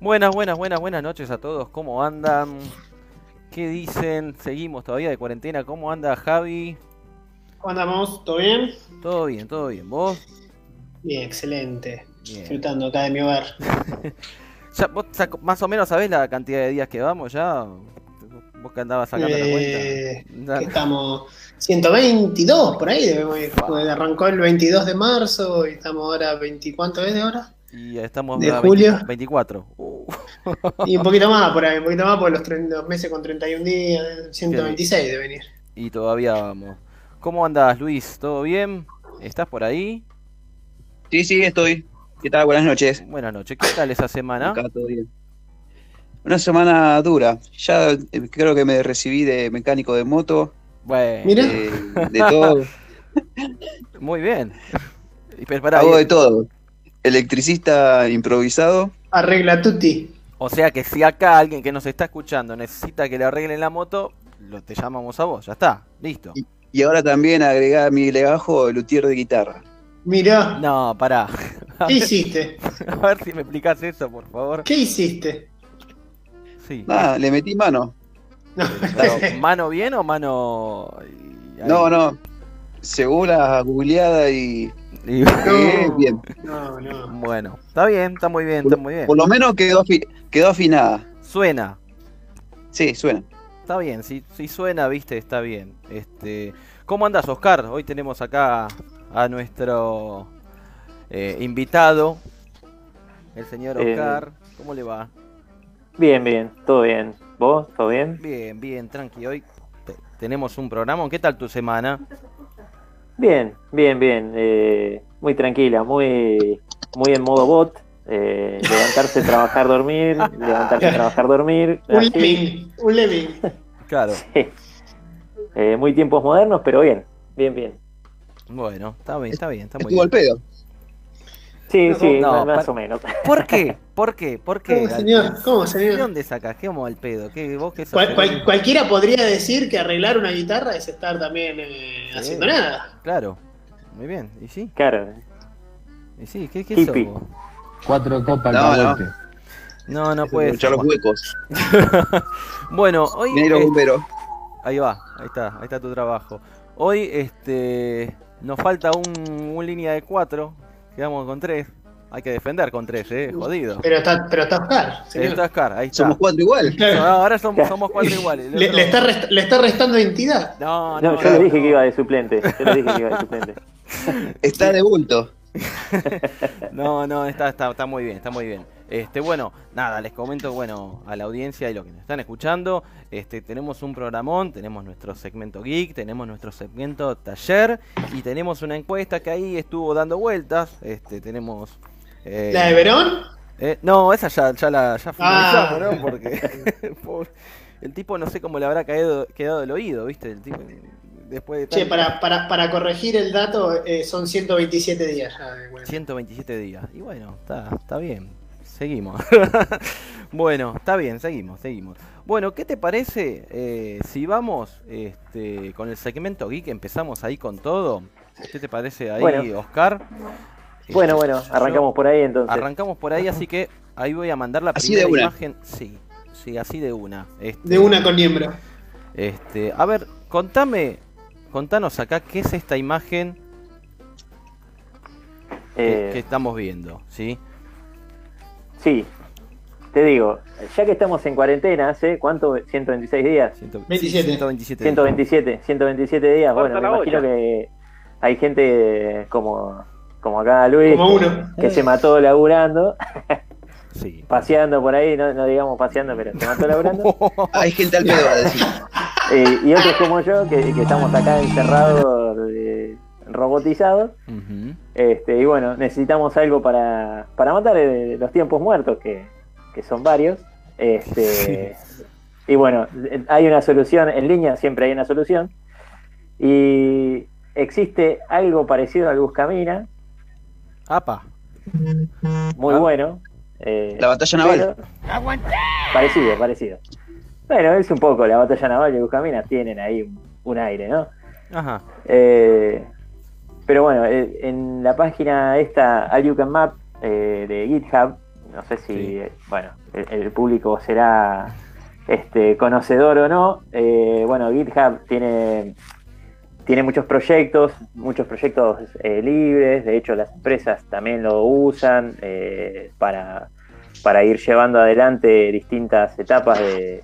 Buenas, buenas, buenas, buenas noches a todos. ¿Cómo andan? ¿Qué dicen? Seguimos todavía de cuarentena. ¿Cómo anda Javi? ¿Cómo andamos? ¿Todo bien? Todo bien, todo bien. ¿Vos? Bien, excelente. Bien. Disfrutando acá de mi hogar. Ya, ¿Vos más o menos sabés la cantidad de días que vamos ya? ¿Vos que andabas sacando Eh, la cuenta? que estamos 122 por ahí. debemos ir. Arrancó el 22 de marzo y estamos ahora 20. ¿Cuánto es de hora? Y estamos de julio. 20 24. Y un poquito más por ahí, un poquito más por los, los meses con 31 días, 126 de venir. y todavía vamos. ¿Cómo andás, Luis? ¿Todo bien? ¿Estás por ahí? Sí, sí, estoy. ¿Qué tal? Buenas noches. Buenas noches. ¿Qué tal esa semana? Acá todo bien. Una semana dura. Ya eh, creo que me recibí de mecánico de moto, Bueno, Mira. de, de todo. muy bien. Y pará, Hago y- de todo. Electricista improvisado. Arregla tutti. O sea que si acá alguien que nos está escuchando necesita que le arreglen la moto, lo te llamamos a vos, ya está, listo. Y ahora también agregar a mi legajo luthier de guitarra. Mirá, No, pará. A ¿qué ver, hiciste? a ver si me explicás eso, por favor. ¿Qué hiciste? Sí. Nada, le metí mano. No, Claro, ¿Mano bien o mano.? ahí? No, no. Según la googleada y. Y- No. bien. no, no. Bueno, está bien, está muy bien, está muy bien. Por lo menos quedó, quedó afinada. Suena, Sí, suena. está bien, si, si suena, viste, está bien. Este, ¿Cómo andas, Oscar? Hoy tenemos acá a nuestro eh, invitado, el señor Eh, Oscar. ¿Cómo le va? Bien, bien, todo bien. ¿Vos? ¿Todo bien? Bien, bien, tranqui. Hoy te- tenemos un programa. ¿Qué tal tu semana? Bien, bien, bien. eh, muy tranquila, muy, muy en modo bot. Eh, levantarse, trabajar, dormir. Levantarse, trabajar, dormir. Un así. lemming, un lemming. Claro. Sí. Eh, muy tiempos modernos, pero bien, bien, bien. Bueno, está bien, está bien, está muy bien. pedo. Sí, No, sí, no, más, o menos. ¿Por qué? ¿Por qué? ¿Por qué? ¿Cómo, señor? ¿Cómo, ¿De señor? dónde sacas? ¿Qué al pedo? ¿Qué, vos qué sos? Cual- cual- cualquiera podría decir que arreglar una guitarra es estar también eh, haciendo nada. Claro. Muy bien. ¿Y sí? Claro. ¿Y sí? ¿Qué, qué Hippie. somos? Cuatro copas No, de no. golpe. No, no puede ser. los huecos. Bueno, hoy eh, bomberos. ahí va, ahí está, ahí está tu trabajo. Hoy este nos falta un, un línea de cuatro, quedamos con tres. Hay que defender con tres, eh, jodido. Pero está, pero está Oscar, señor. está Oscar, ahí está. Somos cuatro igual. No, ahora somos, somos cuatro iguales. Le, le está rest- le está restando identidad. No, no, No, yo no, le dije no. que iba de suplente. Yo le dije que iba de suplente. Está de bulto. No, no, está, está, está muy bien, está muy bien. Este, bueno, nada, les comento, bueno, a la audiencia y lo que nos están escuchando, este, tenemos un programón, tenemos nuestro segmento geek, tenemos nuestro segmento taller y tenemos una encuesta que ahí estuvo dando vueltas, este, tenemos... eh, ¿La de Verón? eh, no, esa ya, ya la ya Ah. ¿no? Porque el tipo no sé cómo le habrá caído, quedado el oído, ¿viste? El tipo, después de Che, para, para, para corregir el dato, eh, son 127 días ya. de cuenta. 127 días. Y bueno, está, está bien. Seguimos. bueno, está bien, seguimos, seguimos. Bueno, ¿qué te parece eh, si vamos este, con el segmento geek? Empezamos ahí con todo. ¿Qué te parece ahí, Bueno. Oscar? Bueno, Este, bueno, arrancamos por ahí entonces. Arrancamos por ahí, así que ahí voy a mandar la Así primera de una. imagen. Sí, sí, así de una. Este, De una con miembro. Este, a ver, contame, contanos acá qué es esta imagen que, Eh, que estamos viendo, ¿sí? Sí, te digo, ya que estamos en cuarentena, ¿hace cuánto? ¿126 días? Ciento- 27. 127. 127, 127 días. Bueno, me imagino olla. que hay gente como, como acá Luis, Como uno. que se mató laburando, Sí. paseando por ahí, no, no digamos paseando, pero se mató laburando. Hay gente al pedo, va a decir. Eh, y otros como yo, que, que estamos acá encerrados, eh, robotizados. Este, y bueno, necesitamos algo para, para matar eh, los tiempos muertos, que, que son varios. Este, Y bueno, hay una solución, en línea siempre hay una solución. Y existe algo parecido al Buscamina, Apa. muy Ah. bueno. eh, La batalla naval. pero- Parecido, parecido. Bueno, es un poco, la batalla naval y el Buscamina tienen ahí un, un aire, ¿no? Ajá. Eh, pero bueno, eh, en la página esta, All You Can Map eh, de GitHub, no sé si, Sí. bueno, el, el público será este, conocedor o no. eh, bueno, GitHub tiene, tiene muchos proyectos, muchos proyectos eh, libres, de hecho las empresas también lo usan para, para ir llevando adelante distintas etapas de,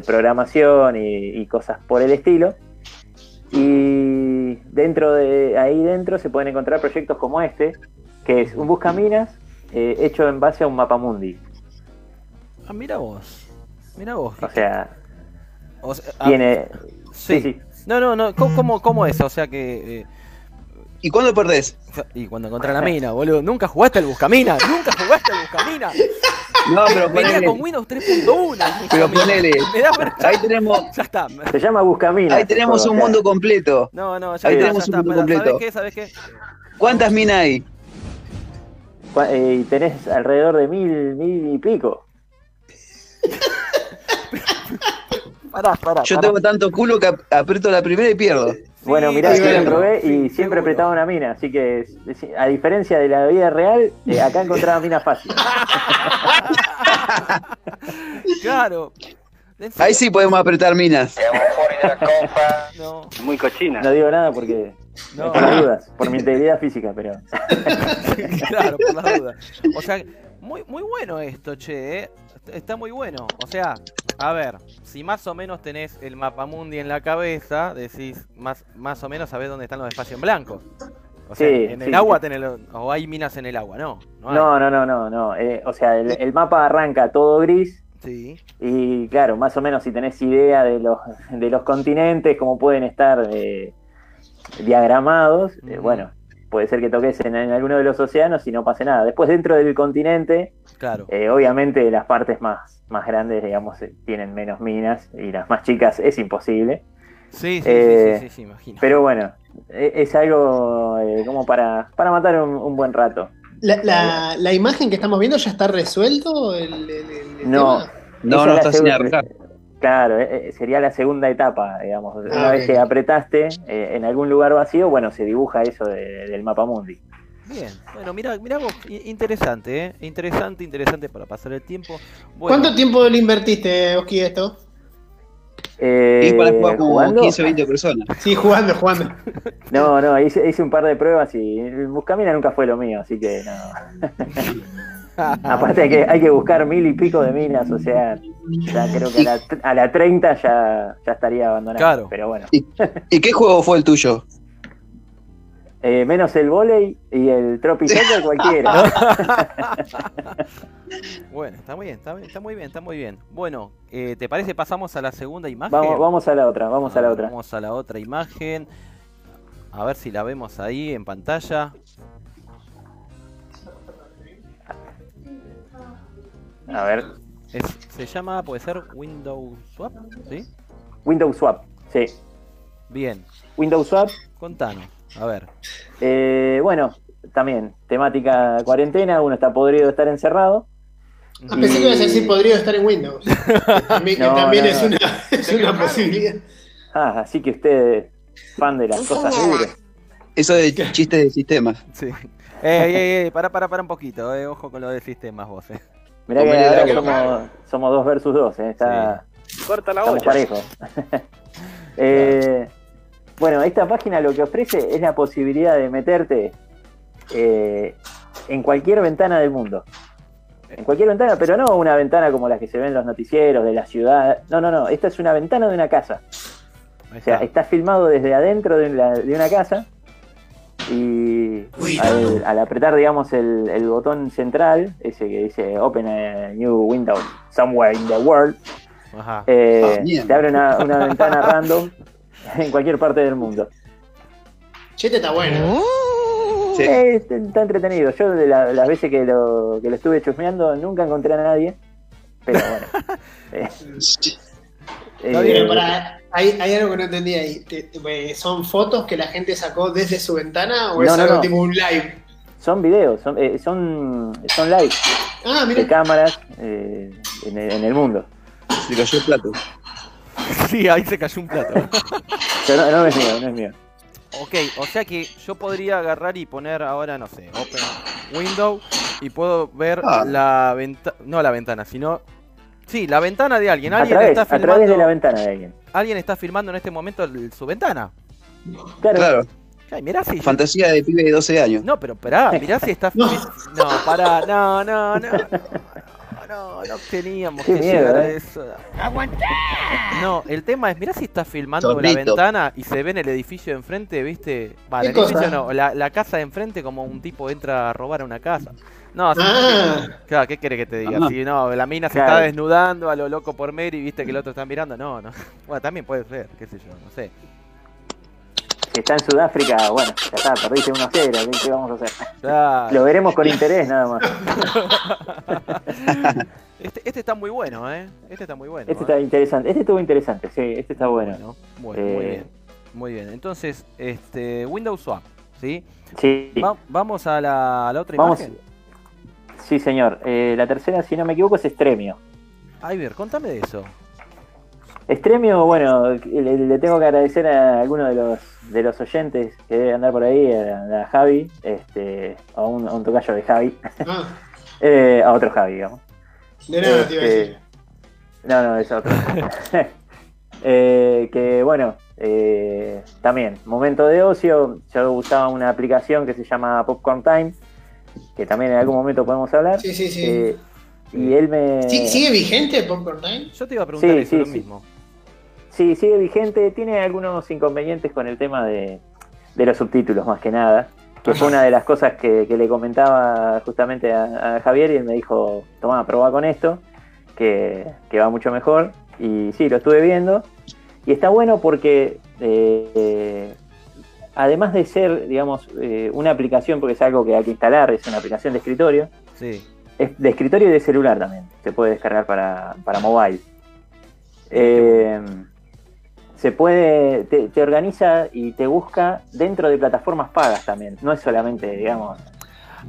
de programación y, y cosas por el estilo. Y dentro de ahí dentro se pueden encontrar proyectos como este, que es un buscaminas eh, hecho en base a un mapa mundi. Ah, mira vos. Mira vos. O sea, O sea, ah, tiene. sí. sí, sí. No, no, no. ¿Cómo, cómo, cómo es? O sea que. eh, ¿Y cuándo perdés? y cuando encontré la mina, boludo. Nunca jugaste al Buscamina. Nunca jugaste al Buscamina. No, pero Venía ponele. con Windows 3.1. al Pero ponele. Me da vergüenza. Ahí tenemos, Ya está. Se llama Buscaminas. ahí tenemos un mundo completo. No, no, ya Ahí tenemos ya un está. mundo Pará, ¿Sabes completo. qué? ¿Sabes qué? ¿Cuántas minas hay? eh, y tenés alrededor de mil, mil y pico. Pará, pará. Yo pará. tengo tanto culo que ap- aprieto la primera y pierdo. Bueno, mirá sí, que lo bueno. probé y Sí, siempre apretaba una mina, así que a diferencia de la vida real, eh, acá encontraba minas fácil. Claro. Ahí sí podemos apretar minas. No, Muy cochina. No digo nada porque no. por las dudas, por mi integridad física, pero claro, por las dudas. O sea, muy, muy bueno esto, che. ¿eh? Está muy bueno. O sea, a ver, si más o menos tenés el mapamundi en la cabeza, decís, más, más o menos sabés dónde están los espacios en blanco. O sea, Sí, en el sí, agua sí. tenés o hay minas en el agua, no. No, no, no, no, no, no. eh, o sea, el, el mapa arranca todo gris Sí, y claro, más o menos si tenés idea de los, de los continentes, cómo pueden estar eh, diagramados, eh, bueno, puede ser que toques en, en alguno de los océanos y no pase nada. Después dentro del continente, claro. eh, obviamente las partes más, más grandes, digamos, eh, tienen menos minas y las más chicas es imposible. Sí, sí, eh, sí, sí, sí, imagino. Pero bueno, e- es algo eh, como para, para matar un, un buen rato. La, la, la imagen que estamos viendo ya está resuelto el, el- el- el No. tema? No, no la está sin arrancar. Claro, eh, eh, sería la segunda etapa, digamos. Una Ah, vez ok. que apretaste eh, en algún lugar vacío, bueno, se dibuja eso de- del mapa mundi. Bien, bueno, mira, mira vos, interesante, ¿eh? Interesante, interesante para pasar el tiempo. Bueno, ¿Cuánto tiempo le invertiste, Oski, esto? Eh, Y para jugar como ¿jugando? 15 o 20 personas. Sí, jugando, jugando. No, no, hice, hice un par de pruebas y Buscamina nunca fue lo mío, así que no. Aparte hay que, hay que buscar mil y pico de minas, o sea, ya creo que a la, a la 30 ya, ya estaría abandonado. Claro. Pero bueno, ¿Y qué juego fue el tuyo? Eh, menos el volei y el Tropic Soccer cualquiera. Bueno, está muy bien, está, bien, está muy bien, está muy bien. Bueno, eh, ¿te parece pasamos a la segunda imagen? Vamos, vamos a la otra, vamos a la otra. Vamos a la otra imagen. A ver si la vemos ahí en pantalla. A ver, Es- se llama, puede ser Windows Swap, ¿sí? Windows Swap, sí. Bien, Windows Swap, contanos. A ver. eh, bueno, también temática cuarentena, uno está podrido de estar encerrado. Ah, pensé que ibas a decir podrido estar en Windows. Que también, que también no, es, no. una, es una posibilidad. Ah, así que usted, fan de las cosas duras. Eso de chistes de sistemas. Sí. Ey, ey, ey, para, para, para un poquito, eh. Ojo con lo del sistemas vos, eh. Mirá que ahora que- somos, somos dos versus dos, eh, está, Corta la estamos parejos. Eh, bueno, esta página lo que ofrece es la posibilidad de meterte eh, en cualquier ventana del mundo. En cualquier ventana, pero no una ventana como las que se ven en los noticieros de la ciudad. No, no, no. Esta es una ventana de una casa. O sea, está. está filmado desde adentro de, la- de una casa y al, al apretar, digamos, el, el botón central, ese que dice Open a New Window Somewhere in the World, Ajá. eh, Ah, te abre una, una ventana random en cualquier parte del mundo. Chete está bueno. Sí. Eh, está entretenido. Yo de la- las veces que lo, que lo estuve chusmeando nunca encontré a nadie. Pero bueno. Eh, Pero eh, pará, hay, hay algo que no entendí ahí. Te- te- ¿Son fotos que la gente sacó desde su ventana o No, es no, algo no. tipo un live? son videos, son, eh, son, son live Ah, de cámaras eh, en, el, en el mundo. Se cayó el plato. Sí, ahí se cayó un plato. Pero no, no es mío, no es mío. ok, o sea que yo podría agarrar y poner ahora, no sé, Open Window y puedo ver Ah. la ventana, no la ventana, sino... Sí, la ventana de alguien. A Alguien través, está a través de filmando, la ventana de alguien. alguien está filmando en este momento el- su ventana. Claro, Claro, Ay, mirá si... fantasía de pibe de 12 años. No, pero esperá, mirá si está... No. No, pará, no, no, no. No, no teníamos Qué que miedo, llegar a eh. eso. No, el tema es, mirá si está filmando la Zorrito. ventana y se ve en el edificio de enfrente, ¿viste? Vale, el edificio no, la, la casa de enfrente como un tipo entra a robar a una casa. No, Ah, claro, ¿qué quiere que te diga? Ah. Si no, la mina se Claro. está desnudando a lo loco por Mary, ¿viste que el otro está mirando? No, no. Bueno, también puede ser, qué sé yo, no sé. si está en Sudáfrica, bueno, ya está, perdiste 1 a 0, ¿qué, vamos a hacer? Claro. Lo veremos con interés nada más. Este, este está muy bueno, ¿eh? Este está muy bueno. Este ¿eh? está interesante, este estuvo interesante, sí, este está bueno. Bueno, bueno, muy Eh, bien. Muy bien. Entonces, este Windows Swap, ¿sí? Sí, Va- vamos a la, a la otra vamos. imagen. Sí, señor. Eh, la tercera, si no me equivoco, es Estremio. Iver, contame de eso. Estremio, bueno, le, le tengo que agradecer a alguno de los de los oyentes que debe andar por ahí, a, a Javi, este, a un, a un tocayo de Javi, ah, eh, a otro Javi, digamos. de nada te iba a Este, decir. No, no, es otro. Eh, que bueno, eh, también, momento de ocio, yo usaba una aplicación que se llama Popcorn Time, que también en algún momento podemos hablar. Sí, sí, sí. eh, y él me... ¿Sí- ¿Sigue vigente Popcorn Time? Yo te iba a preguntar Sí, eso, sí, lo sí. mismo. Sí, sigue vigente, tiene algunos inconvenientes con el tema de, de los subtítulos más que nada, que fue una de las cosas que, que le comentaba justamente a, a Javier y él me dijo, toma, probá con esto, que, que va mucho mejor. Y sí, lo estuve viendo. Y está bueno porque eh, eh, además de ser, digamos, eh, una aplicación, porque es algo que hay que instalar, es una aplicación de escritorio, Sí. es de escritorio y de celular también. Se puede descargar para, para mobile. Eh, se puede, te, te organiza y te busca dentro de plataformas pagas también. No es solamente, digamos,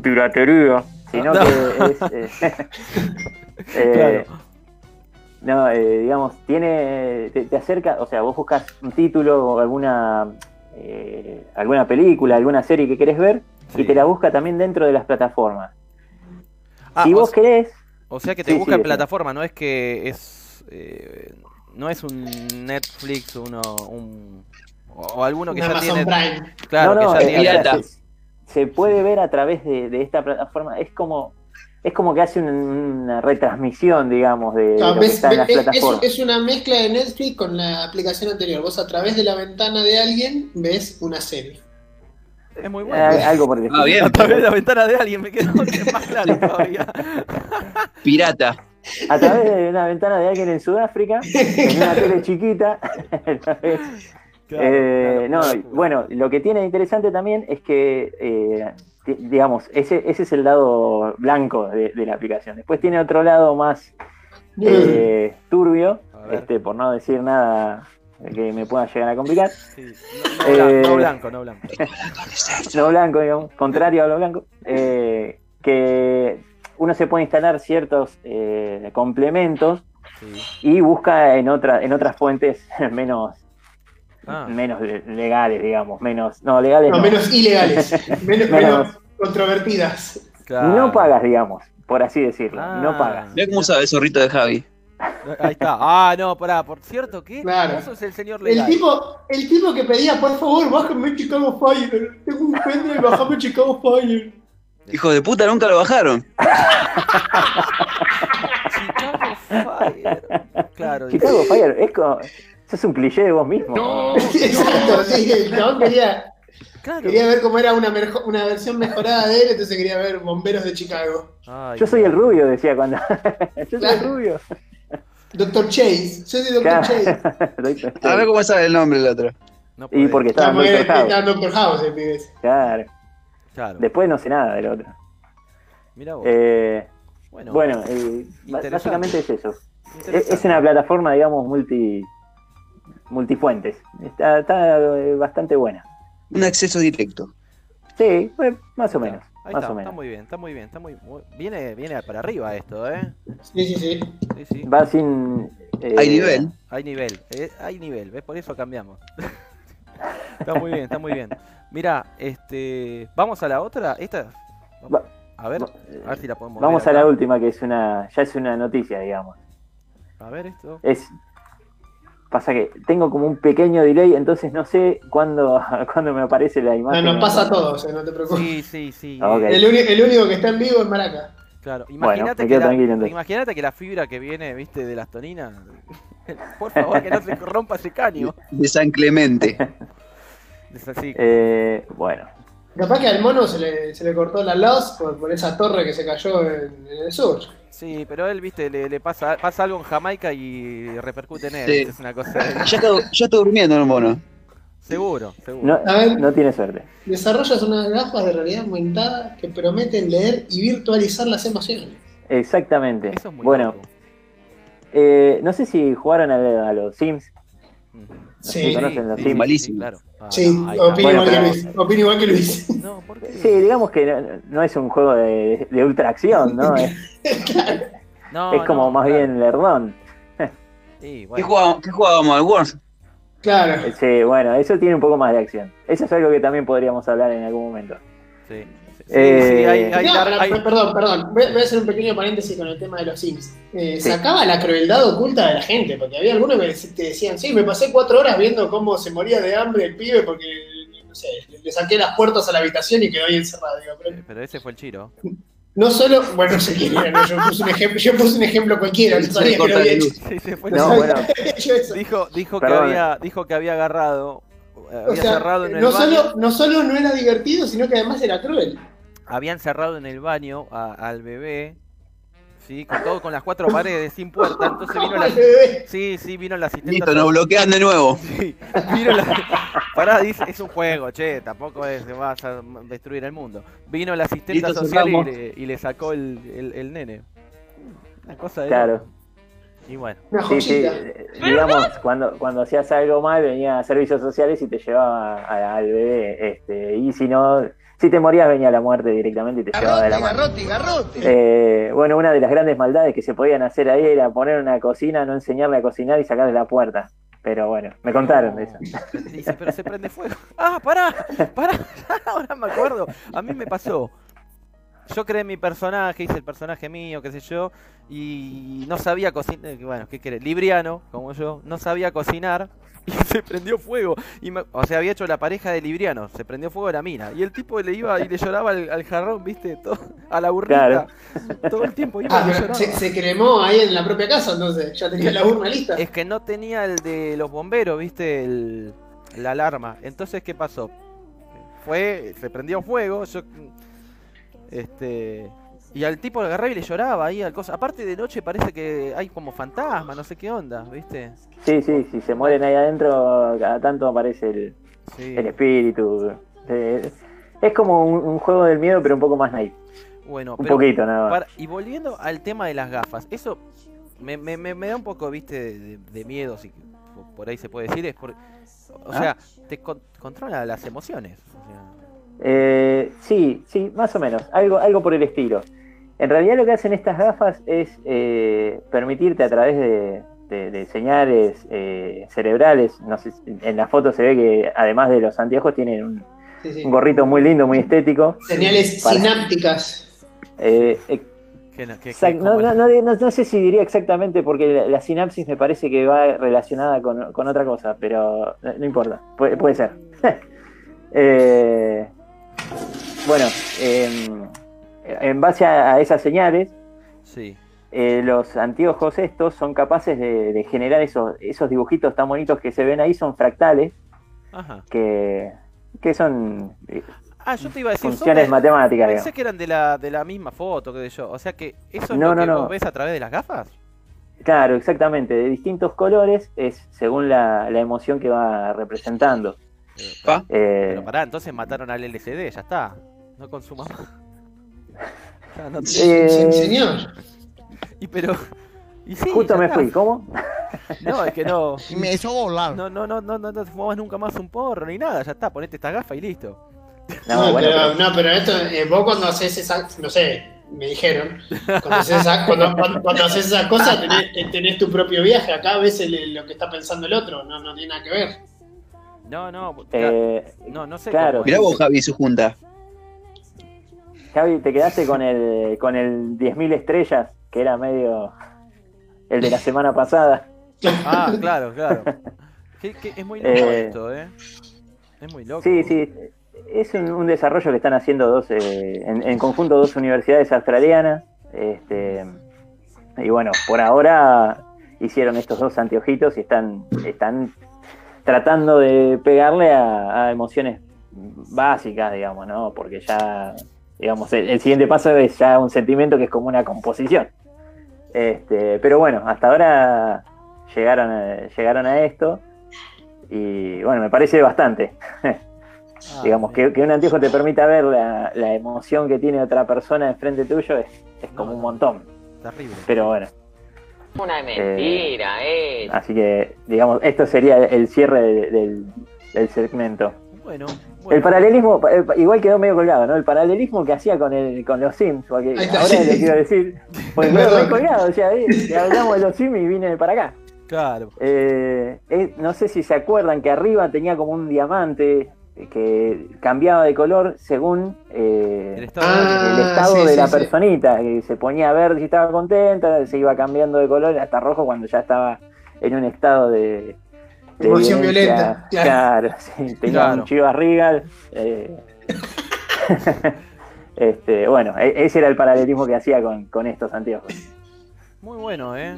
piratería, sino No. que es. eh, eh, Claro. No, eh, digamos, tiene. Te, te acerca, o sea, vos buscas un título o alguna. Eh, alguna película, alguna serie que querés ver Sí. y te la busca también dentro de las plataformas. Ah, si vos querés, o sea que te sí, busca sí, en decime. plataforma, no es que es. eh, no es un Netflix uno, un. O, alguno que ya Amazon tiene. Prime. Claro, no, no, que ya tiene. se, se puede ver a través de, de esta plataforma. Es como es como que hace un- una retransmisión, digamos, de, de Ah, lo que ves- está en las es, plataformas. es una mezcla de Netflix con la aplicación anterior. Vos a través de la ventana de alguien ves una serie. Es muy Eh, bueno. algo por. Ah, bien. A través de la ventana de alguien me quedó más claro todavía. Pirata. A través de una ventana de alguien en Sudáfrica, en una tele chiquita. Claro, Eh, claro, no, bueno, lo que tiene interesante también es que, eh, digamos, ese, ese es el lado blanco de, de la aplicación. Después tiene otro lado más eh, turbio, este, por no decir nada que me pueda llegar a complicar. Sí, No, no blan- no eh, blanco, no blanco. No blanco, digamos, contrario a lo blanco. eh, que uno se puede instalar ciertos eh, complementos Sí. y busca en, otra, en otras fuentes menos, Ah. menos le- legales, digamos, menos, no, legales No, no. menos ilegales, menos, controvertidas. Claro. No pagas, digamos, por así decirlo, Ah. no pagas. Mirá cómo sabe el zorrito de Javi. Ahí está. Ah, no, pará, por cierto, ¿qué? Claro. Vos sos el señor El legal. tipo, el tipo que pedía, por favor, bájame Chicago Fire. Tengo un pendrive, bájame Chicago Fire. Hijo de puta, nunca lo bajaron. Chicago Fire. Claro. Chicago Fire, es como, eso es un cliché de vos mismo. Exacto, sí, el chabón quería, Claro. quería ver cómo era una, merjo- una versión mejorada de él, entonces quería ver Bomberos de Chicago. Ay, Yo soy el rubio, decía cuando. Yo soy el rubio. Doctor Chase, yo soy Doctor Claro. Chase. A ver cómo sabe el nombre el otro. No Y porque estaba Está en muy Doctor House. Doctor el. Claro. Claro. Después no sé nada del otro. Mirá vos. Eh, bueno, bueno, eh, básicamente es eso. Es, interesante. es una plataforma, digamos, multi multifuentes. Está, está, eh, bastante buena. Un acceso directo. Sí, bueno, más o menos. Ahí Más está, o menos. está muy bien, está muy bien, está muy, muy- viene, viene para arriba esto, ¿eh? Sí, sí, sí. Sí, sí. Va sin. eh, Hay nivel. Hay nivel, eh, hay nivel, ¿ves? Por eso cambiamos. está muy bien, está muy bien. Mira, este, vamos a la otra. Esta, Va- a ver, va- a ver si la podemos. Vamos ver a la última, que es una. Ya es una noticia, digamos. A ver esto. Es. Pasa que tengo como un pequeño delay, entonces no sé cuándo, cuándo me aparece la No, imagen. nos pasa a todos, eh, no te preocupes. Sí, sí, sí. Ah. El, único que está en vivo es Maraca. Claro, Bueno, imagínate me que, quedo la, tranquilo, entonces. imagínate que la fibra que viene, viste, de las toninas. Por favor, que no se rompa ese caño. De San Clemente. Es así. Eh, bueno, Capaz que al mono se le, se le cortó la luz por, por esa torre que se cayó en, en el sur. Sí, pero él, viste, le, le pasa, pasa algo en Jamaica y repercute en él. Sí. Es una cosa. Ya está, ya está durmiendo el mono. Seguro, seguro. no, A ver. no tiene suerte. Desarrollas unas gafas de realidad aumentada que prometen leer y virtualizar las emociones. Exactamente. Eso es muy bueno, eh, no sé si jugaron a, a los Sims. Mm. Sí, conocen los sí, Malísimo. claro. Ah, Sí, no, opino, Bueno, igual que pero- Luis, opino igual que Luis. No, ¿por qué? Sí, digamos que no, no es un juego de, de ultra acción, ¿no? Es, No, es como no, más claro. bien lerdón. Sí, ¿Qué bueno. jugábamos, qué jugábamos al Wars? Claro. Sí, bueno, eso tiene un poco más de acción. Eso es algo que también podríamos hablar en algún momento. Sí, Eh, Perdón, perdón. Voy, voy a hacer un pequeño paréntesis con el tema de los Sims. Eh, Sí. Sacaba la crueldad oculta de la gente, porque había algunos que te decían, sí, me pasé cuatro horas viendo cómo se moría de hambre el pibe porque, no sé, le saqué las puertas a la habitación y quedó ahí encerrado. Digo, pero Pero ese fue el chiro. no solo, bueno, no sé quién era, no, yo, puse un ejemplo, yo puse un ejemplo cualquiera, no Se sabía que lo había hecho. luz. Sí, se fue No bueno. Dijo, dijo, que había, dijo que había agarrado, eh, O había sea, cerrado en el no, baño, solo, no solo no era divertido, sino que además era cruel. Habían cerrado en el baño a- al bebé, sí, con todo con las cuatro paredes sin puerta, entonces vino ¿Cómo la, el bebé? sí, sí, vino la asistente. Listo, nos bloquean de nuevo. Sí, vino la, pará, dice, es un juego, che, tampoco es que vas a destruir el mundo. Vino la asistente Listo, social y le, y le sacó el, el, el nene. Una cosa de Claro. Y bueno, Sí, sí, digamos, cuando, cuando hacías algo mal venía a servicios sociales y te llevaba a- al bebé. Este, y si no, si te morías venía la muerte directamente y te llevaba de la mano. Eh, bueno, una de las grandes maldades que se podían hacer ahí era poner una cocina, no enseñarle a cocinar y sacarle la puerta. Pero bueno, me contaron de eso. Dice, pero se prende fuego. Ah, pará, pará, ahora me acuerdo. A mí me pasó. Yo creé mi personaje, hice el personaje mío, qué sé yo, y no sabía cocinar, bueno, ¿qué querés? Libriano, como yo, no sabía cocinar y se prendió fuego. Y me- o sea, había hecho la pareja de Libriano, se prendió fuego la mina. Y el tipo le iba y le lloraba al, al jarrón, viste, todo, a la burrita. Claro. Todo el tiempo iba Ah, pero se cremó ahí en la propia casa, entonces ya tenía la urna lista. Es que no tenía el de los bomberos, viste, el, la alarma. Entonces, ¿qué pasó? Fue, se prendió fuego, yo, este, y al tipo le agarré y le lloraba ahí al cosa. Aparte de noche parece que hay como fantasma, no sé qué onda, viste. Sí, sí, si se mueren ahí adentro, cada tanto aparece el, Sí. el espíritu. Eh, es como un, un juego del miedo, pero un poco más nice. Bueno, Un pero poquito, nada más. y volviendo al tema de las gafas, eso me, me, me, me da un poco, viste, de, de miedo, si por ahí se puede decir, es por, o ¿Ah? sea, te con- controla las emociones. o sea. Eh, sí, sí, más o menos, algo, algo por el estilo. En realidad lo que hacen estas gafas es eh, permitirte a través de, de- de señales eh, cerebrales, no sé, si- en la foto se ve que además de los anteojos tienen un, Sí, sí. un gorrito muy lindo, muy estético. Señales Para- sinápticas. Eh, eh, no- sé si diría exactamente porque la, la sinapsis me parece que va relacionada con, con otra cosa, pero no, importa, puede, puede ser. Eh, bueno, em, en base a, a esas señales, Sí. eh, los anteojos estos son capaces de, de generar esos, esos dibujitos tan bonitos que se ven ahí, son fractales, Ajá. que, que son Ah, yo te iba a decir, son funciones de- matemáticas. pensé digamos. que eran de la, de la misma foto, qué sé yo. O sea que eso es No, lo no, que no. vos ves a través de las gafas. Claro, exactamente, de distintos colores es según la, la emoción que va representando. Pero. Eh, pero pará, entonces mataron al LCD, ya está. No consuma más. Ya, no- Sí, Eh, sí, señor. y pero. Y sí, justo me fui, ¿cómo? No, es que no. Y me hizo volar. No, no, no, no, no, no te fumabas nunca más un porro ni nada, ya está, ponete esta gafa y listo. No, No, bueno, pero, pero- no, pero esto, eh, vos cuando haces esa, no sé, me dijeron, cuando haces esa, cuando, cuando- cuando haces esa cosa tenés, tenés tu propio viaje, acá ves el- lo que está pensando el otro, no, no tiene nada que ver. No, no, eh, no, no sé. claro. Mirá vos, Javi, su junta. Javi, te quedaste con el con el 10.000 estrellas, que era medio el de la semana pasada. Ah, claro, claro. Que- que es muy loco Eh, esto, ¿eh? Es muy loco. Sí, sí. Es un, un desarrollo que están haciendo dos, eh, en, en conjunto dos universidades australianas. Este, y bueno, por ahora hicieron estos dos anteojitos y están, están tratando de pegarle a, a emociones básicas, digamos, ¿no? Porque ya, digamos, el, el siguiente paso es ya un sentimiento que es como una composición. Este, pero bueno, hasta ahora llegaron a, llegaron a esto y bueno, me parece bastante. Ah, Digamos, que, que un anteojo te permita ver la, la emoción que tiene otra persona enfrente tuyo es, es como un montón. Terrible. Pero bueno, Una mentira, eh. así que, digamos, esto sería el cierre de- del, del segmento. Bueno, El bueno. paralelismo, eh, igual quedó medio colgado, ¿no? El paralelismo que hacía con el, con los Sims, porque está, ahora sí. le quiero decir, pues quedó medio colgado, o sea, eh, hablamos de los Sims y vine para acá. Claro. Eh, eh, no sé si se acuerdan que arriba tenía como un diamante que cambiaba de color según eh, El estado Ah, el estado sí, de sí, la sí. personita, que se ponía verde si estaba contenta, se iba cambiando de color hasta rojo cuando ya estaba en un estado de Emoción violencia. violenta, claro. Claro, sí, tenía Claro. un Chivas Regal. eh, este, bueno, e- ese era el paralelismo que hacía con, con estos anteojos. Muy bueno, ¿eh?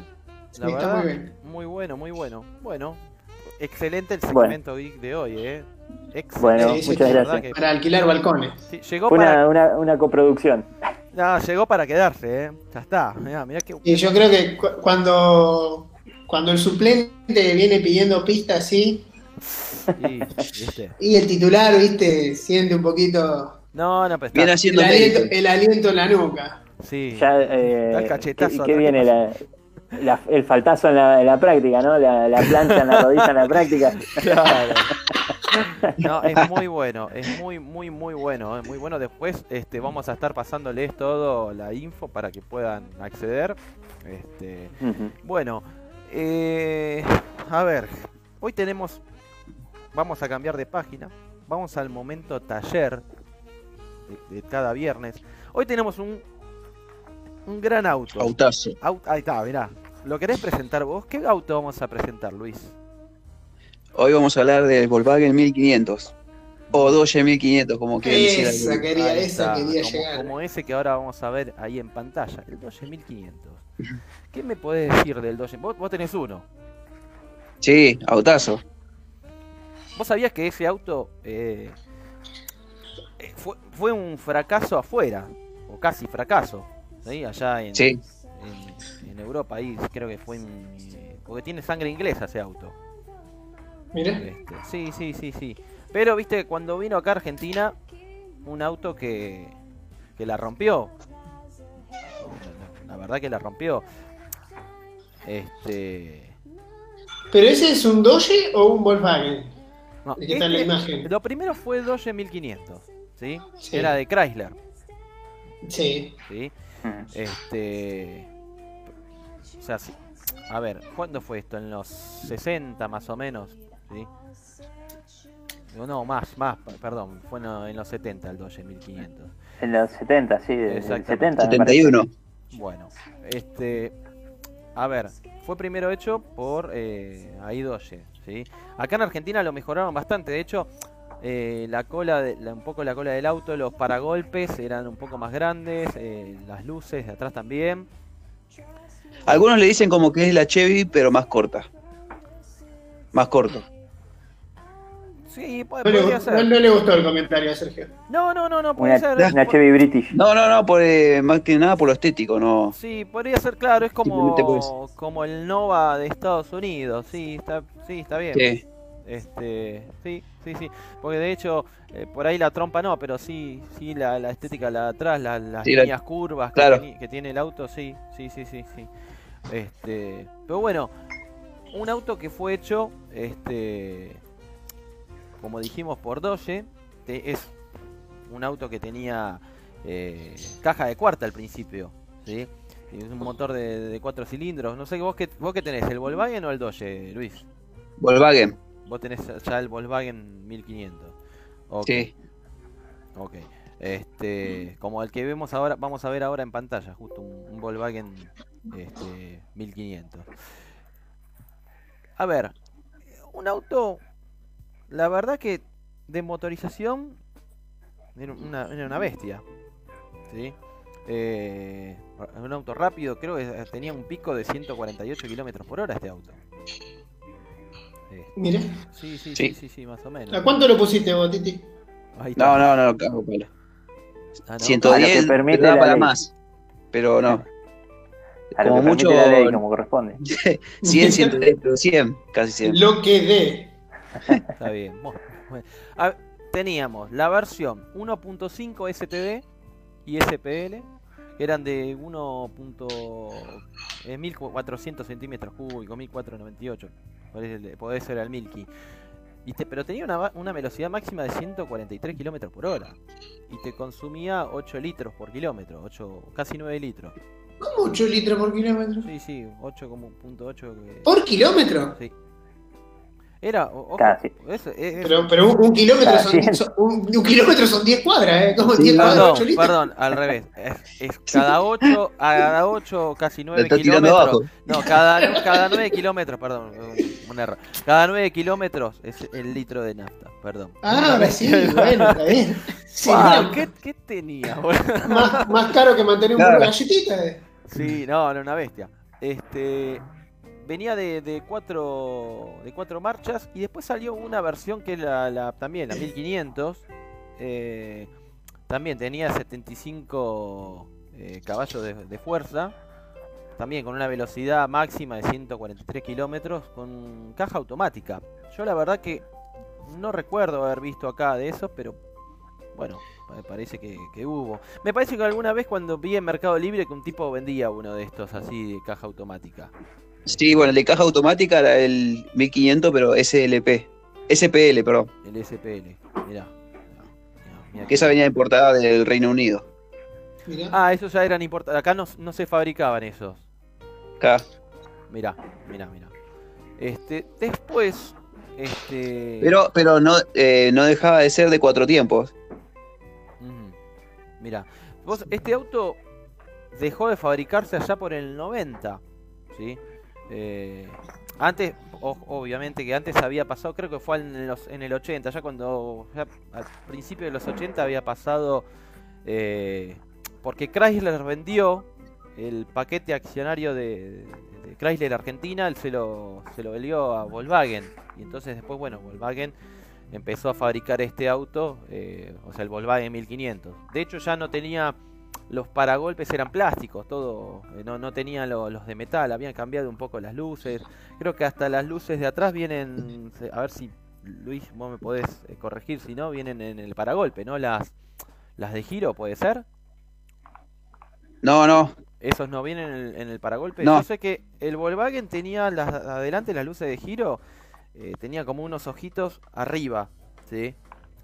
La Sí, está verdad, muy bien. muy bueno, muy bueno. Bueno, excelente el Bueno. segmento geek de hoy, ¿eh? Excelente. Bueno, Sí, sí, muchas gracias. que- Para alquilar balcones. sí, llegó, Fue para... una, una, una coproducción. No, llegó para quedarse, ¿eh? Ya está. Mirá, mirá que... Y yo creo que cu- cuando, cuando el suplente viene pidiendo pistas así, Sí, y el titular, viste, siente un poquito No, no, pero está... Viene el haciendo aliento, el aliento en la nuca. Sí. Ya, eh, el cachetazo ¿qué, qué viene? ¿qué La, la- el faltazo en la, en la práctica, ¿no? La, la plancha en la rodilla en la práctica. Claro. No, es muy bueno, es muy, muy, muy bueno, es muy bueno. Después este, vamos a estar pasándoles todo la info para que puedan acceder. Este, bueno, eh, a ver, hoy tenemos, vamos a cambiar de página, vamos al momento taller de, de cada viernes. Hoy tenemos un, un gran auto. Autazo. Au- ahí está, mirá. ¿Lo querés presentar vos? ¿Qué auto vamos a presentar, Luis? Hoy vamos a hablar del Volkswagen 1500. O Dodge 1500, como decir. Esa algunos. quería, Ahí esa está, quería como, llegar. como ese que ahora vamos a ver ahí en pantalla, el Dodge 1500. ¿Qué me podés decir del Dodge? Vos, vos tenés uno. Sí, autazo. ¿Vos sabías que ese auto eh, eh, fue, fue un fracaso afuera? O casi fracaso. ¿sí? Allá en, Sí. en, en Europa, ahí creo que fue en, eh, Porque tiene sangre inglesa ese auto. Mira, Este, sí, sí, sí, sí. Pero viste, cuando vino acá a Argentina, un auto que, que la rompió. La verdad que la rompió. Este. pero ese es un Doge o un Volkswagen. no, ¿De qué tal la este- imagen? Lo primero fue Dodge 1500, ¿sí? Sí. Era de Chrysler, Sí. ¿sí? Este. O sea, sí. A ver, ¿cuándo fue esto? En los 60 más o menos, ¿sí? No, más, más, perdón, fue en, en los 70 el Dodge 1500. En los 70, sí, del Exactamente. 70. me parece. 71. Bueno, este. A ver, fue primero hecho por eh, Aidoye, ¿sí? Acá en Argentina lo mejoraron bastante, de hecho, eh, la cola, de- un poco la cola del auto, los paragolpes eran un poco más grandes, eh, las luces de atrás también. Algunos le dicen como que es la Chevy, pero más corta. Más corto. Sí, po- No le, podría ser. no le gustó el comentario a Sergio. No, no, no, no, puede Una, ser. una Chevy British. No, no, no, por, eh, más que nada por lo estético, no. Sí, podría ser, claro, es como, como el Nova de Estados Unidos, sí, está, sí, está bien. Sí. Este, sí, sí, sí. Porque de hecho, eh, por ahí la trompa no, pero sí, sí, la, la estética la de atrás, la- las Sí, la- líneas curvas que, claro. teni- que tiene el auto, sí, sí, sí, sí, sí. Este, pero bueno, un auto que fue hecho, este, como dijimos por Doge, te- es un auto que tenía eh, caja de cuarta al principio, ¿sí? Es un motor de, de cuatro cilindros. No sé, ¿vos qué, ¿vos qué tenés? ¿El Volkswagen o el Doge, Luis? Volkswagen. Vos tenés ya el Volkswagen 1500. Ok, Sí. ok. Este, como el que vemos ahora, vamos a ver ahora en pantalla, justo un, un Volkswagen este, 1500. A ver, un auto, la verdad que de motorización era una, era una bestia. ¿sí? Eh, un auto rápido, creo que tenía un pico de 148 kilómetros por hora este auto. Eh, Mira. Sí, sí, sí, Sí. sí, sí, más o menos. ¿A cuánto lo pusiste vos, Titi? Ahí está. No, no, no, cago palo. Ah, no. 110 A lo que permite da para ley. más. Pero no. A lo Como que mucho- la ley, como corresponde. 100, 110, pero 100, casi 100. Lo que dé. Está bien. Bueno, bueno. A- teníamos la versión 1.5 STD y SPL, que eran de 1. eh, 1400 centímetros cúbicos, 1498. Podés, ser el Milky. Y te- pero tenía una, una velocidad máxima de 143 kilómetros por hora. Y te consumía 8 litros por kilómetro, 8, casi 9 litros. ¿Cómo 8 litros por kilómetro? Sí, sí, 8 como punto 8. que- ¿Por kilómetro? Sí. Era, ojo, Casi. eso- es- es- Pero, pero un, un kilómetro Cada son, cien. son- un, un kilómetro son 10 cuadras, ¿eh? ¿Cómo Sí, 10 cuadras, Perdón, 8 litros? perdón, al revés. Es, es cada 8, a cada 8, casi Lo 9 está tirando kilómetros. abajo. No, cada, cada 9 kilómetros, perdón, un, error. Cada 9 kilómetros es el litro de nafta, perdón. Ah, ahora sí, bueno, está bien. Sí, ¿qué, ¿Qué tenía, boludo? más, más caro que mantener un Claro. galletita. eh. Sí, no, era una bestia. Este venía de, de cuatro de cuatro marchas y después salió una versión que es la, también la 1500 eh, también tenía 75 eh, caballos de, de fuerza también con una velocidad máxima de 143 kilómetros con caja automática. Yo la verdad que no recuerdo haber visto acá de esos pero bueno me parece que, que hubo. Me parece que alguna vez cuando vi en Mercado Libre que un tipo vendía uno de estos así de caja automática Sí, bueno, el de caja automática era el 1500, pero SLP. SPL, perdón. El SPL, mirá. mirá, Que esa venía importada del Reino Unido. Mirá. Ah, esos ya eran importados. Acá no, no se fabricaban esos. Acá. Mirá, mirá, mirá. Este, después, este. Pero, pero no, eh, no dejaba de ser de cuatro tiempos. Ujú. Mirá, vos, este auto dejó de fabricarse allá por el 90, ¿sí? Eh, antes, obviamente que antes había pasado, creo que fue en el 80, ya cuando, ya al principio de los 80 había pasado, eh, porque Chrysler vendió el paquete accionario de, de Chrysler Argentina, él se lo, se lo vendió a Volkswagen, y entonces después, bueno, Volkswagen empezó a fabricar este auto, eh, o sea, el Volkswagen 1500. De hecho, ya no tenía los paragolpes, eran plásticos, todo, eh, no, no tenían lo- los de metal, habían cambiado un poco las luces. Creo que hasta las luces de atrás vienen, a ver si Luis, vos me podés eh, corregir, si no, vienen en el paragolpe, ¿no? Las, las de giro, ¿puede ser? No, no. Esos no vienen en el, en el paragolpe. No. Yo sé que el Volkswagen tenía las adelante las luces de giro, eh, tenía como unos ojitos arriba, ¿sí?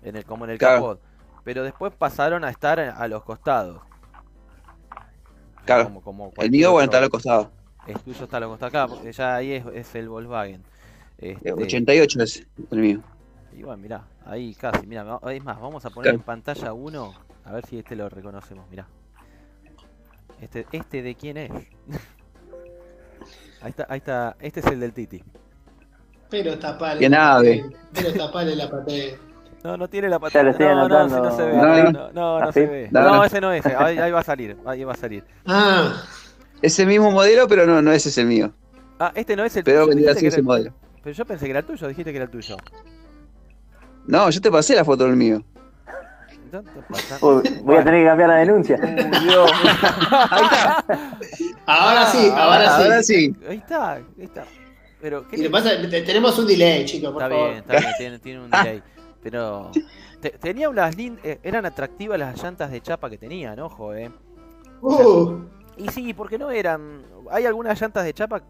En el, como en el Claro. capot. Pero después pasaron a estar a los costados. Claro. Como- como El mío, bueno, está al costado. El tuyo está a los costados, claro, porque ya ahí es, es el Volkswagen. Este, Eh, 88 es el mío. y bueno, mirá, ahí casi, mirá, es más, vamos a poner Claro. en pantalla uno, a ver si este lo reconocemos, mirá. Este, este de quién es. ahí está, ahí está, este es el del Titi. Pero tapale. Qué la nave. Pero tapale la patente. No, no tiene la estoy no, no, no se ve. No, No, no. no, no, no ¿Ah, se ve. No, No, no. ese no es. Ahí, ahí va a salir. Ahí va a salir. Ah, Es el mismo modelo, pero no, no ese es el mío. Ah, este no es el Pero tuyo. que ese modelo. Pero yo pensé que era el tuyo, dijiste que era el tuyo. No, yo te pasé la foto del mío. Uy, voy a tener que cambiar la denuncia. Uy, Dios. ahora sí, ahora sí. Ahora sí. Ahí está, ahí está. Pero, ¿qué Y que pasa tenemos un delay, chicos, por Está favor. bien, está bien, tiene, tiene un delay. Pero te- tenía unas eh, eran atractivas las llantas de chapa que tenían, ojo, eh. Uh, Y sí, porque no eran. Hay algunas llantas de chapa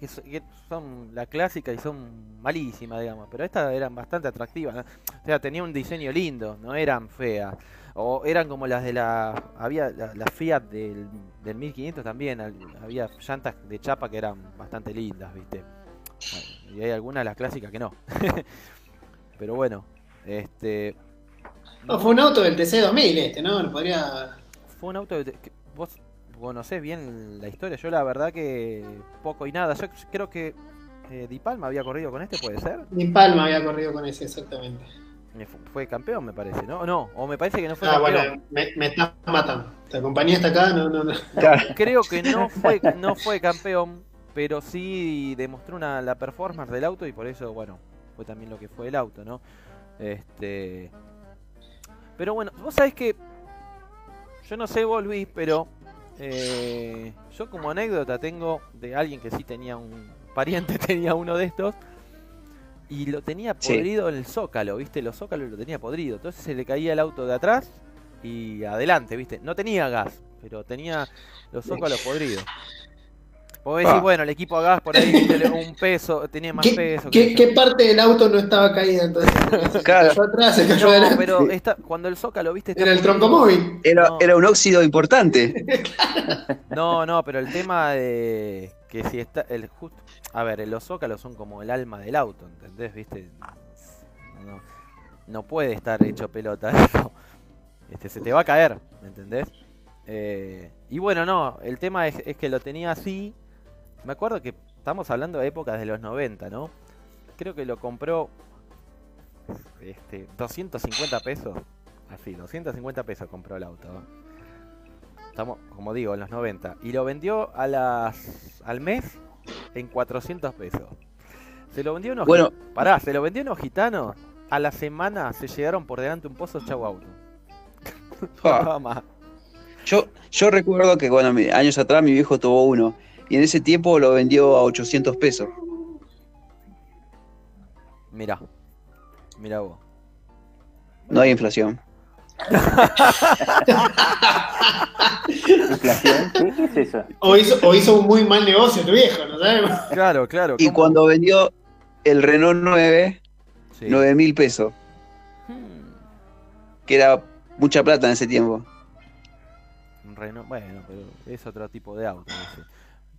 que, so- que son la clásica y son malísimas, digamos. Pero estas eran bastante atractivas. ¿no? O sea, tenía un diseño lindo, no eran feas. O eran como las de la. Había la, la Fiat del, del 1500 también. al- Había llantas de chapa que eran bastante lindas, ¿viste? Y hay algunas de las clásicas que no. Pero bueno, este. no, fue un auto del TC2000 este, ¿no? Podría... Fue un auto de- que vos conocés bien la historia. Yo la verdad que poco y nada. Yo creo que eh, Di Palma había corrido con este, puede ser. Ni Palma había corrido con ese, exactamente. Eh, fu- Fue campeón, me parece, ¿no? O no, o me parece que no fue Ah, campeón. bueno, me, me estás matando. La compañía está acá, no, no, no. Creo que no fue, no fue campeón, pero sí demostró una, la performance del auto y por eso, bueno, fue también lo que fue el auto, ¿no? Este. Pero bueno, vos sabés que. Yo no sé vos, Luis, pero. eh, yo como anécdota tengo de alguien que sí tenía un pariente, tenía uno de estos. Y lo tenía Sí. podrido en el zócalo, ¿viste? Los zócalos lo tenía podrido. Entonces se le caía el auto de atrás y adelante, ¿viste? No tenía gas, pero tenía los zócalos podridos. Vos decís, Ah. bueno, el equipo a gas por ahí un peso, tenía más ¿Qué, peso. qué- qué parte del auto no estaba caída entonces? Se Claro. cayó atrás, se cayó No, adelante. pero está, cuando el zócalo, ¿viste? Era el podrido. tronco móvil. Era, No. era un óxido importante. No, no, pero el tema de que si está el justo, a ver, los zócalos son como el alma del auto, ¿entendés? ¿Viste? No, no puede estar hecho pelota eso. Este, se te va a caer, ¿me entendés? Eh, y bueno, no, el tema es, es que lo tenía así. Me acuerdo que estamos hablando de épocas de los 90, ¿no? Creo que lo compró este, 250 pesos. Así, 250 pesos compró el auto. Estamos, como digo, en los 90. Y lo vendió a las, al mes en 400 pesos. Se lo vendió a unos Bueno. Pará, se lo vendió a unos gitanos. A la semana se llegaron por delante un pozo chau auto. Ah. Yo, yo recuerdo que, bueno, años atrás mi viejo tuvo uno. Y en ese tiempo lo vendió a 800 pesos. Mirá. Mirá vos. No hay inflación. ¿Inflación? ¿Qué, es eso? O hizo, o hizo un muy mal negocio tu viejo, ¿no sabemos? Claro, claro. Y ¿cómo? cuando vendió el Renault 9, Sí. 9 mil pesos. Hmm, Que era mucha plata en ese tiempo. un Renault- Bueno, pero es otro tipo de auto. ese.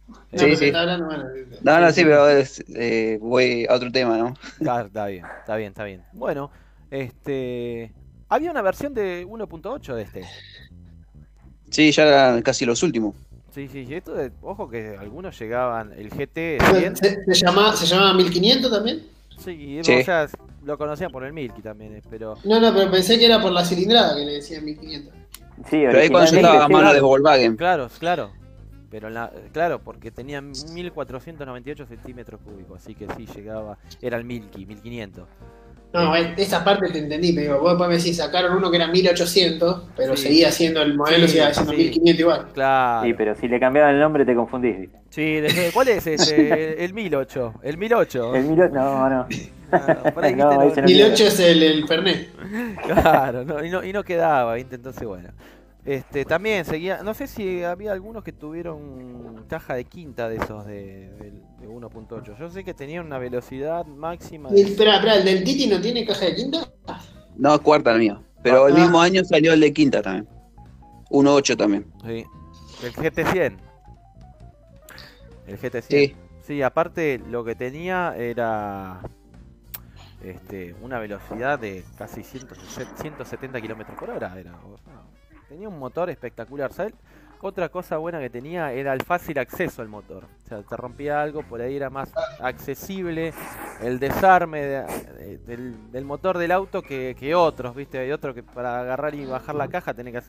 No, Sí, sí. hablando, bueno, No, no, sí, pero es, eh, voy a otro tema, ¿no? Está, está bien, está bien, está bien. Bueno, este. Había una versión de 1.8 de este. Sí, ya eran casi los últimos. Sí, sí, y esto de, ojo que algunos llegaban, el GT ¿Se, 100, se, se llama, ¿Se llama 1500 también? sí, Sí. o sea, lo conocían por el Milky también, eh, pero No, no, pero pensé que era por la cilindrada que le decían 1500. Sí, Pero ahí cuando yo estaba a originalmente, mano sí. de Volkswagen. claro, claro, pero en la, claro, porque tenía 1498 centímetros cúbicos, así que sí llegaba, era el Milky, 1500. No, eh, esa parte te entendí, pero digo, vos después me decís, sacaron uno que era 1800, pero Sí. seguía siendo el modelo, Sí, seguía siendo sí. 1500 igual. Claro. Sí, pero si le cambiaban el nombre te confundís. Sí, desde- ¿cuál es ese? El 1008, el 1008. El miro... No, no. Ah, por ahí, No, no 1008 es el, el Fernet. Claro, no, y, no, y no quedaba, ¿viste? Entonces, bueno. Este, también seguía, no sé si había algunos que tuvieron caja de quinta de esos de, del- de 1.8. Yo sé que tenían una velocidad máxima de... espera, espera, ¿el del Titi no tiene caja de quinta? No, cuarta el mío. Pero el Ah. mismo año salió el de quinta también. 1.8 también. Sí. El GT100. El GT100. Sí. Sí, aparte lo que tenía era este, una velocidad de casi 160 170 kilómetros por hora. Era, o sea, tenía un motor espectacular. ¿sabes? Otra cosa buena que tenía era el fácil acceso al motor. O sea, te rompía algo, por ahí era más accesible el desarme de- de- del, motor del auto que, que otros, ¿viste? Hay otro que para agarrar y bajar la caja tenés que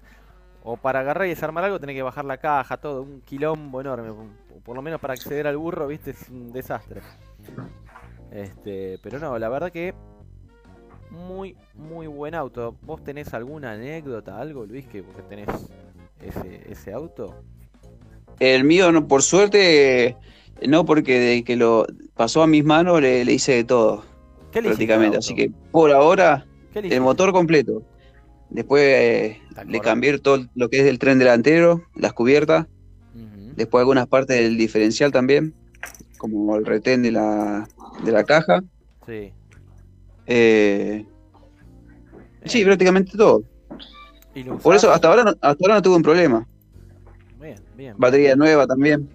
o para agarrar y desarmar algo tenés que bajar la caja, todo, un quilombo enorme. Por lo menos para acceder al burro, viste, es un desastre. Este, pero no, la verdad que muy, muy buen auto. ¿Vos tenés alguna anécdota, algo, Luis, que porque tenés ese, ese auto? El mío, no, por suerte, no, porque de que lo pasó a mis manos le, le hice de todo, ¿Qué le prácticamente. Así que por ahora, ¿Qué le el motor completo. Después eh, le cambié todo lo que es el tren delantero, las cubiertas, después algunas partes del diferencial también, como el retén de la, de la caja. Sí. Eh, sí, prácticamente todo. ¿Y lo Por eso hasta ahora no, hasta ahora no tuve un problema. Bien, bien. Batería nueva también.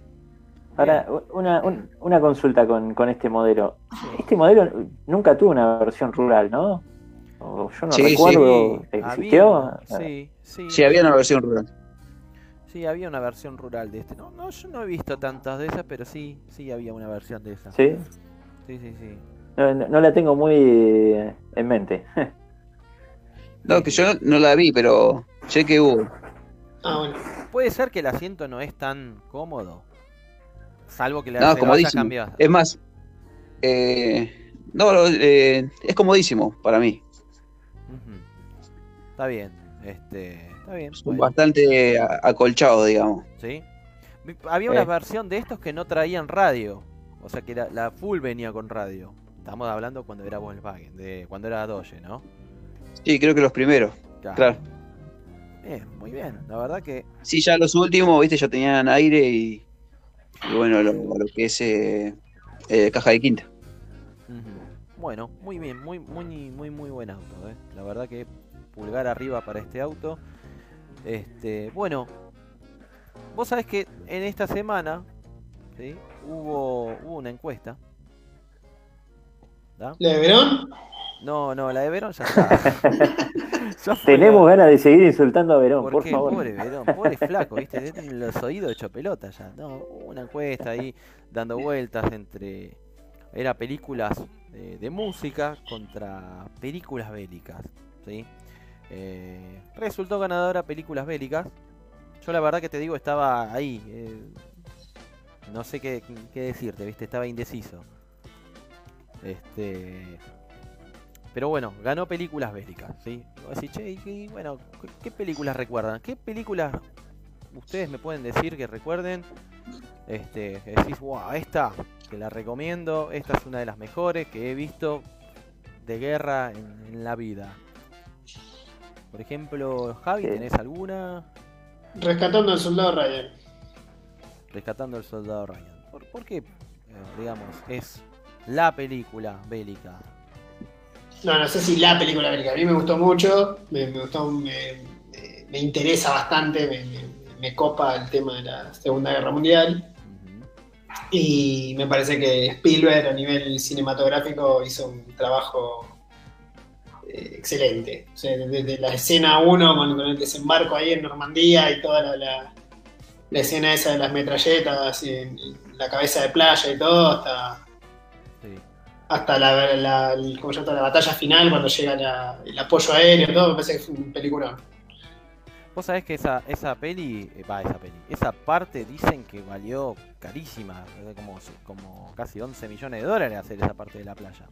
Ahora, una, un- una consulta con, con este modelo. Este modelo nunca tuvo una versión rural, ¿no? O yo no Sí, recuerdo. Sí, ¿Existió? había- sí, sí. Sí, había una versión rural. Sí, había una versión rural de este. No, no, yo no he visto tantas de esas, pero sí, sí había una versión de esa. Sí. Sí, sí, sí. No, la tengo muy eh, en mente. No, que yo no, no la vi, pero sé que hubo. Ah, bueno. Puede ser que el asiento no es tan cómodo. Salvo que le No, cambiado. Es más, eh, no, eh, es comodísimo para mí. Está bien. Este, está bien. Bueno, bastante a- acolchados, digamos. ¿sí? Había una Eh. versión de estos que no traían radio. O sea que la, la full venía con radio. Estamos hablando cuando era Volkswagen, de cuando era Doge, ¿no? Sí, creo que los primeros. Claro. Bien, muy bien. La verdad que Sí, ya los últimos, viste, ya tenían aire y, y bueno, lo, lo que es eh, eh, caja de quinta. Bueno, muy bien, muy, muy, muy, muy buen auto, ¿eh? La verdad que pulgar arriba para este auto. Este, bueno, vos sabés que en esta semana, ¿sí? Hubo, hubo una encuesta. ¿Da? ¿La de Verón? No, no, la de Verón ya está. Tenemos ganas de seguir insultando a Verón, ¿Por por qué? favor. Pobre Verón, pobre flaco, ¿viste? Tiene los oídos hecho pelota ya. No, una encuesta ahí dando vueltas entre. Era películas de, de música contra películas bélicas, ¿sí? Eh, resultó ganadora películas bélicas. Yo la verdad que te digo, estaba ahí. eh, no sé qué, qué decirte, ¿viste? Estaba indeciso. Este. Pero bueno, ganó películas bélicas, ¿sí? Decís, che, y, y bueno, ¿qué, qué películas recuerdan? ¿Qué películas ustedes me pueden decir que recuerden? Este, que decís, wow, esta, que la recomiendo, esta es una de las mejores que he visto de guerra en, en la vida. Por ejemplo, Javi. ¿tenés alguna? Rescatando al soldado Ryan. Rescatando al soldado Ryan. ¿Por, por qué, eh, digamos, es la película bélica? No, no sé si la película bélica. A mí me gustó mucho, me, me gustó, me, interesa bastante, me, me- copa el tema de la Segunda Guerra Mundial. Y me parece que Spielberg a nivel cinematográfico hizo un trabajo eh, excelente. O sea, desde la escena 1 con, con el desembarco ahí en Normandía y toda la, la- la escena esa de las metralletas y, la cabeza de playa y todo, hasta. Hasta la, la, el- ¿cómo se llama? la batalla final cuando llega la- el apoyo aéreo, todo, me parece que fue un peliculón. Vos sabés que esa, esa peli, eh, va, esa peli, esa parte dicen que valió carísima, eh, como, como casi 11 millones de dólares hacer esa parte de la playa.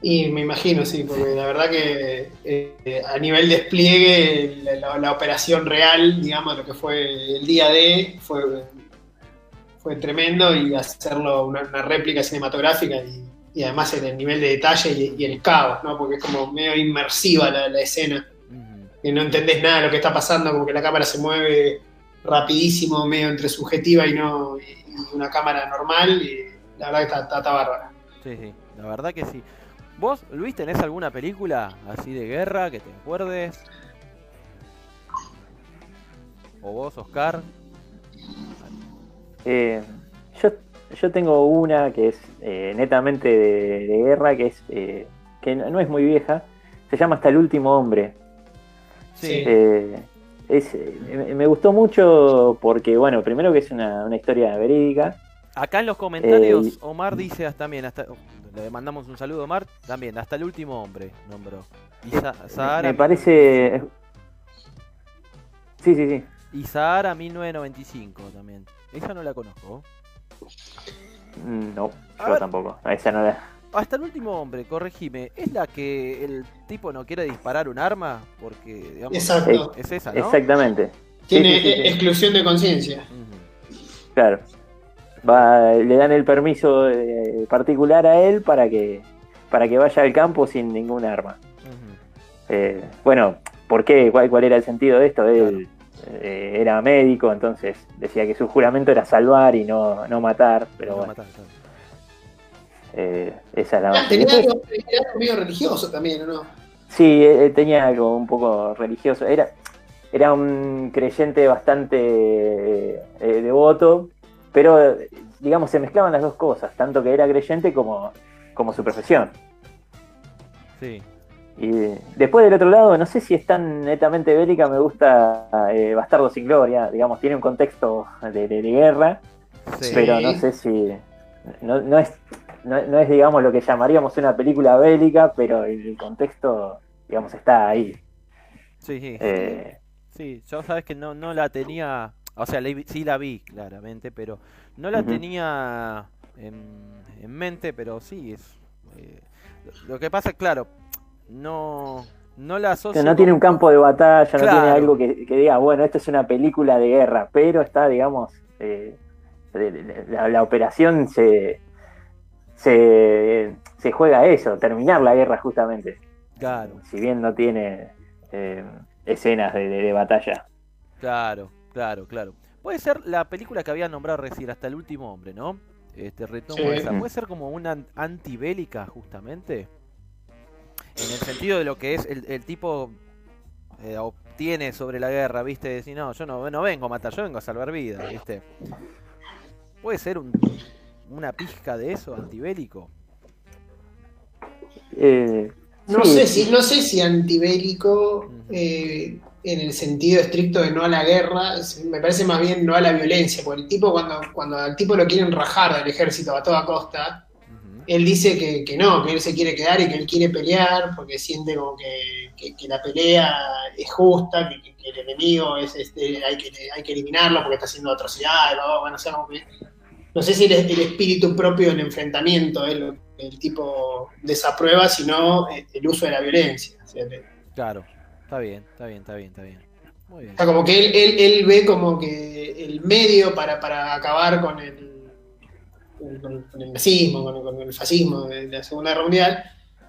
Y me imagino, sí, porque la verdad que eh, a nivel despliegue, la, la- la operación real, digamos, lo que fue el día D, fue, fue tremendo y hacerlo una, una réplica cinematográfica y, y además en el nivel de detalle y, y el caos, ¿no? Porque es como medio inmersiva la, la escena, Ujú. que no entendés nada de lo que está pasando, como que la cámara se mueve rapidísimo, medio entre subjetiva y no y una cámara normal, y la verdad que está, está- está bárbara. Sí, sí, la verdad que sí. ¿Vos, Luis, tenés alguna película así de guerra que te acuerdes? ¿O vos, Oscar? Eh, yo, yo tengo una que es eh, netamente de, de guerra, que es eh, que no es muy vieja. Se llama Hasta el último hombre. Sí. Eh, es, me- gustó mucho porque, bueno, primero que es una, una historia verídica. Acá en los comentarios, Eh, Omar dice hasta también, hasta, le mandamos un saludo a Omar, también, hasta el último hombre, nombró. Y Sa- Sahara, me parece. Sí, sí, sí. y Sahara 1995 también. Esa no la conozco. No, yo ver. tampoco. Esa no la. Hasta el último hombre, corregime, ¿es la que el tipo no quiere disparar un arma? Porque, digamos, Exacto. es esa, ¿no? Exactamente. Tiene Sí, sí, sí, sí. exclusión de conciencia. Claro. Va, le dan el permiso eh, particular a él para que para que vaya al campo sin ningún arma. Eh, bueno, ¿por qué? ¿Cuál, ¿Cuál era el sentido de esto? Él eh, era médico, entonces decía que su juramento era salvar y no, no matar, pero No bueno, matar, claro. eh, esa es la Ah, base. tenía Después- algo, tenía algo medio religioso también, ¿o no? Sí, eh, tenía algo un poco religioso. Era, era un creyente bastante eh, eh, devoto, pero digamos se mezclaban las dos cosas, tanto que era creyente como, como su profesión. Sí. Y después del otro lado, no sé si es tan netamente bélica, me gusta eh, Bastardo sin Gloria, digamos, tiene un contexto de, de- de guerra, Sí. pero no sé si... No, no es, no, no es, digamos, lo que llamaríamos una película bélica, pero el contexto, digamos, está ahí. Sí, sí. Eh, Sí, yo sabes que no, no la tenía, o sea, la sí la vi claramente, pero no la tenía en, en mente, pero sí, es, eh, lo- lo que pasa, claro, no, no la asocio que no tiene un campo de batalla, no tiene algo que, que diga, bueno, esto es una película de guerra, pero está, digamos, eh, la, la operación se, se, se juega a eso, terminar la guerra justamente. Claro, Si bien no tiene eh, escenas de, de- de batalla. claro, claro, claro. Puede ser la película que había nombrado recién, hasta el último hombre, ¿no? Este, retomo Sí. esa. Puede ser como una an- antibélica, justamente. En el sentido de lo que es el, el tipo eh, obtiene sobre la guerra, ¿viste? Decir, no, yo no, no vengo a matar, yo vengo a salvar vidas, ¿viste? Puede ser un, una pizca de eso, antibélico. Eh, No sí, sé si, no sé si antibélico eh, en el sentido estricto de no a la guerra, me parece más bien no a la violencia, porque el tipo cuando, cuando al tipo lo quieren rajar del ejército a toda costa. Él dice que, que no, que él se quiere quedar y que él quiere pelear porque siente como que, que- que la pelea es justa, que, el enemigo es este, hay, que, hay que eliminarlo porque está haciendo atrocidades, bueno, o sea, como que- no sé si el, el espíritu propio del enfrentamiento es lo que el tipo desaprueba, sino eh, el uso de la violencia. Le- Claro, está bien, está bien, está bien, está bien. Muy bien. o sea, como que él, él, él ve como que el medio para, para acabar con el, con, con el nazismo, con, con el fascismo de la Segunda Guerra Mundial.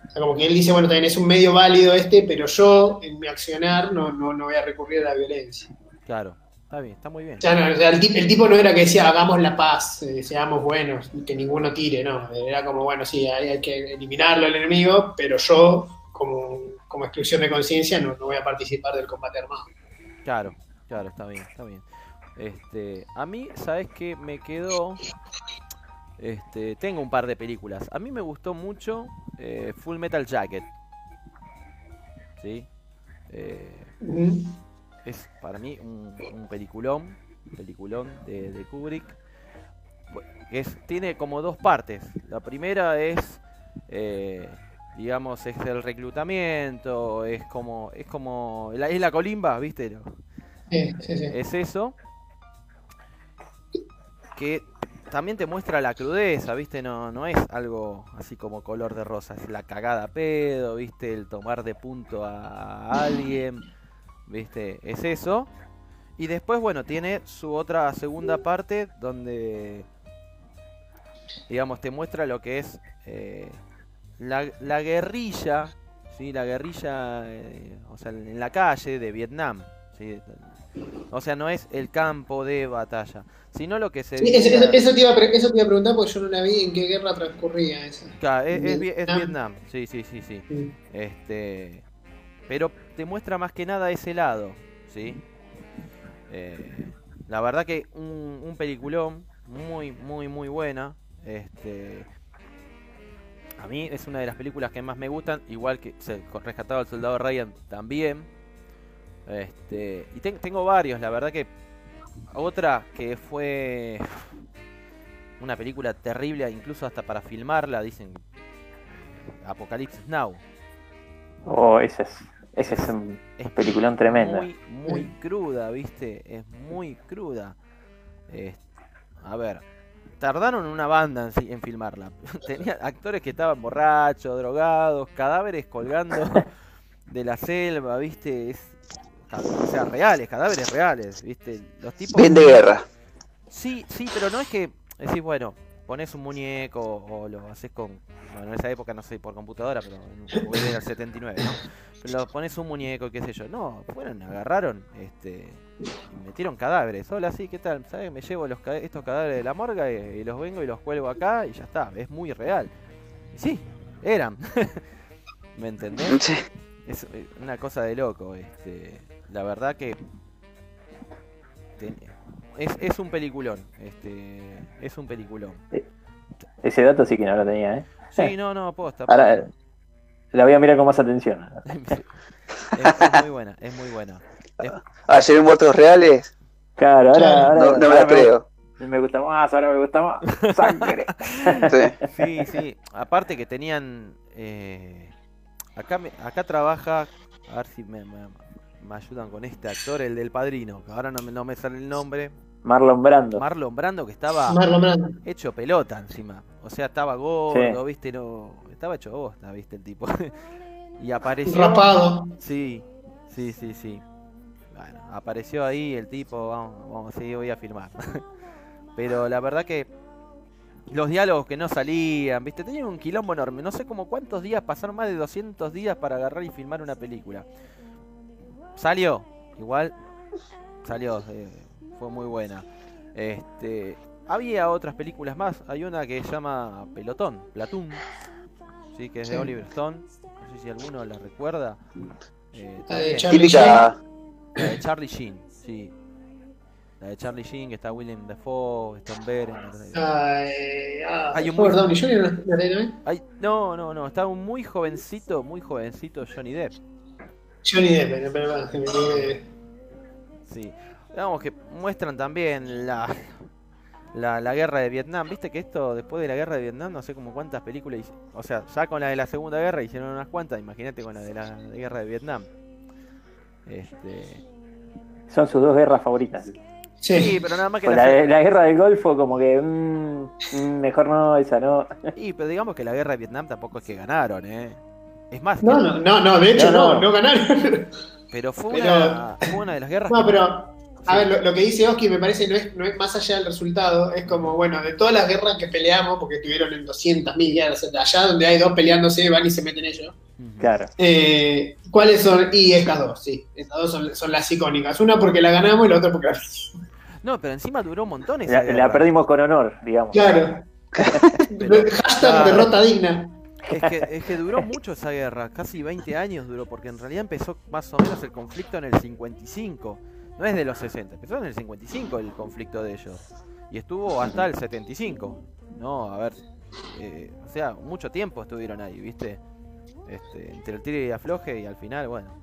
O sea, como que él dice, bueno, también es un medio válido este, pero yo en mi accionar no, no, no voy a recurrir a la violencia. Claro, está bien, está muy bien. O sea, no, o sea, el, ti- el tipo no era que decía, hagamos la paz, eh, seamos buenos, que ninguno tire, no. Era como, bueno, sí, hay, hay que eliminarlo al enemigo, pero yo, como, como exclusión de conciencia, no, no voy a participar del combate armado. Claro, claro, está bien, está bien. Este, a mí, ¿sabes qué? Me quedó. Este, tengo un par de películas. A mí me gustó mucho eh, Full Metal Jacket. ¿Sí? Eh, es para mí un, un peliculón, peliculón de, de Kubrick. Es, tiene como dos partes. La primera es, eh, digamos, es el reclutamiento, es como, es como, la, es la colimba, ¿viste? Sí, sí, sí. es eso que también te muestra la crudeza, ¿viste? No, no es algo así como color de rosa, es la cagada pedo, ¿viste? El tomar de punto a alguien, ¿viste? Es eso. Y después, bueno, tiene su otra segunda parte donde, digamos, te muestra lo que es eh, la, la guerrilla, ¿sí? La guerrilla, eh, o sea, en la calle de Vietnam, ¿sí? O sea, no es el campo de batalla, sino lo que se Sí, eso, vivía- eso- eso te iba a, eso te iba a preguntar porque yo no la vi en qué guerra transcurría esa. Claro, es, es es Vietnam. Sí, sí, sí, sí. Este, pero te muestra más que nada ese lado, ¿sí? Eh, la verdad que un, un peliculón muy, muy, muy buena. Este, a mí es una de las películas que más me gustan, igual que se, con Rescatado al Soldado Ryan también. Este, y ten- tengo varios, la verdad que otra que fue una película terrible, incluso hasta para filmarla, dicen eh, Apocalipsis Now. Oh, ese es, ese es un Es peliculón tremendo. Muy, muy cruda, ¿viste? Es muy cruda. Es- a ver, tardaron una banda en filmarla. Tenía actores que estaban borrachos, drogados, cadáveres colgando de la selva, ¿viste? Es, o sea, reales, cadáveres reales, ¿viste? Los tipos... Bien de guerra. Sí, sí, pero no es que decís, bueno, pones un muñeco o lo haces con. Bueno, en esa época no sé por computadora, pero en- el 79, ¿no? Pero pones un muñeco, qué sé yo. No, fueron, agarraron, este. y metieron cadáveres. Hola, sí, ¿qué tal? ¿Sabes? Me llevo los, estos cadáveres de la morga y, y los vengo y los cuelgo acá y ya está. Es muy real. Y sí, eran. ¿Me entendés? Es eh, una cosa de loco. Este, la verdad que es, es un peliculón. Este, es un peliculón. Ese dato sí que no lo tenía, ¿eh? Sí, no, no, posta. Ahora la voy a mirar con más atención. es, es muy buena, es muy buena. Es- Ah, ven muertos reales, Claro, ahora, no, no me la creo. Me gusta más, ahora me gusta más. Sangre. Sí. sí, sí. Aparte que tenían. eh, acá, acá trabaja. A ver si me, me- me ayudan con este actor, el del padrino. Que ahora no me, no me sale el nombre. Marlon Brando. Marlon Brando, que estaba. Marlon Brando. hecho pelota encima. O sea, estaba gordo, viste, no. Estaba hecho bosta, viste, el tipo. y apareció. Rapado. Sí, sí, sí, sí. Bueno, apareció ahí el tipo, vamos, vamos, sí, voy a filmar. Pero la verdad que los diálogos que no salían, viste, tenían un quilombo enorme. No sé como cuántos días pasaron, más de 200 días para agarrar y filmar una película. Salió, igual salió, eh, fue muy buena. Este, había otras películas más, hay una que se llama Pelotón, Platoon, sí, que es de. Oliver Stone. No sé si alguno la recuerda. Eh, La de. Charlie Típica. La de Charlie Sheen, sí. La de Charlie Sheen, que está William Dafoe, Stone Bear. Ah, Hay un muy- Downey Jr. ¿no? No, no, no, está un muy jovencito, muy jovencito Johnny Depp. Johnny Depp, pero, que me quedé- Sí. Digamos que muestran también la, la, la guerra de Vietnam. Viste que esto, después de la guerra de Vietnam, no sé como cuántas películas. O sea, ya con la de la Segunda Guerra hicieron unas cuantas. Imagínate con la de la de guerra de Vietnam. Este. Son sus dos guerras favoritas. Sí. Sí, pero nada más que Pues la, la, la guerra del Golfo, como que. mm, mm, mejor no, esa no. Y, pero digamos que la guerra de Vietnam tampoco es que ganaron, ¿eh? Es más, No, no, no, no, de hecho No, no, no. ganaron. pero fue, pero- una, fue una de las guerras No, que- pero, a ver, lo, lo que dice Oski me parece no es, no es más allá del resultado, es como, bueno, de todas las guerras que peleamos, porque estuvieron en 200.000 guerras, allá donde hay dos peleándose, van y se meten ellos. Claro. Eh, ¿Cuáles son? Y estas dos, sí, estas dos son, son las icónicas. Una porque la ganamos y la otra porque la perdimos. No, pero encima duró un montón esa La, perdimos con honor, digamos. Claro. Pero- Hashtag claro. derrota digna. Es que, es que duró mucho esa guerra, casi 20 años duró, porque en realidad empezó más o menos el conflicto en el 55. No es de los 60, empezó en el 55 el conflicto de ellos. Y estuvo hasta el 75. No, a ver, eh, o sea, mucho tiempo estuvieron ahí, ¿viste? Este, entre el tiro y afloje y al final, bueno,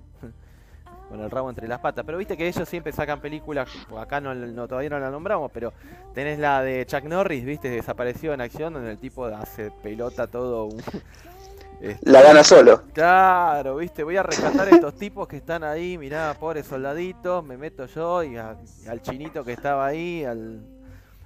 con el rabo entre las patas. Pero viste que ellos siempre sacan películas, acá no, no- todavía no la nombramos, pero tenés la de Chuck Norris, ¿viste? Desapareció en acción, donde el tipo hace pelota todo un... este, La gana solo. Claro, viste, voy a rescatar a estos tipos que están ahí, mirá, pobres soldaditos, me meto yo y, a- y al chinito que estaba ahí, al,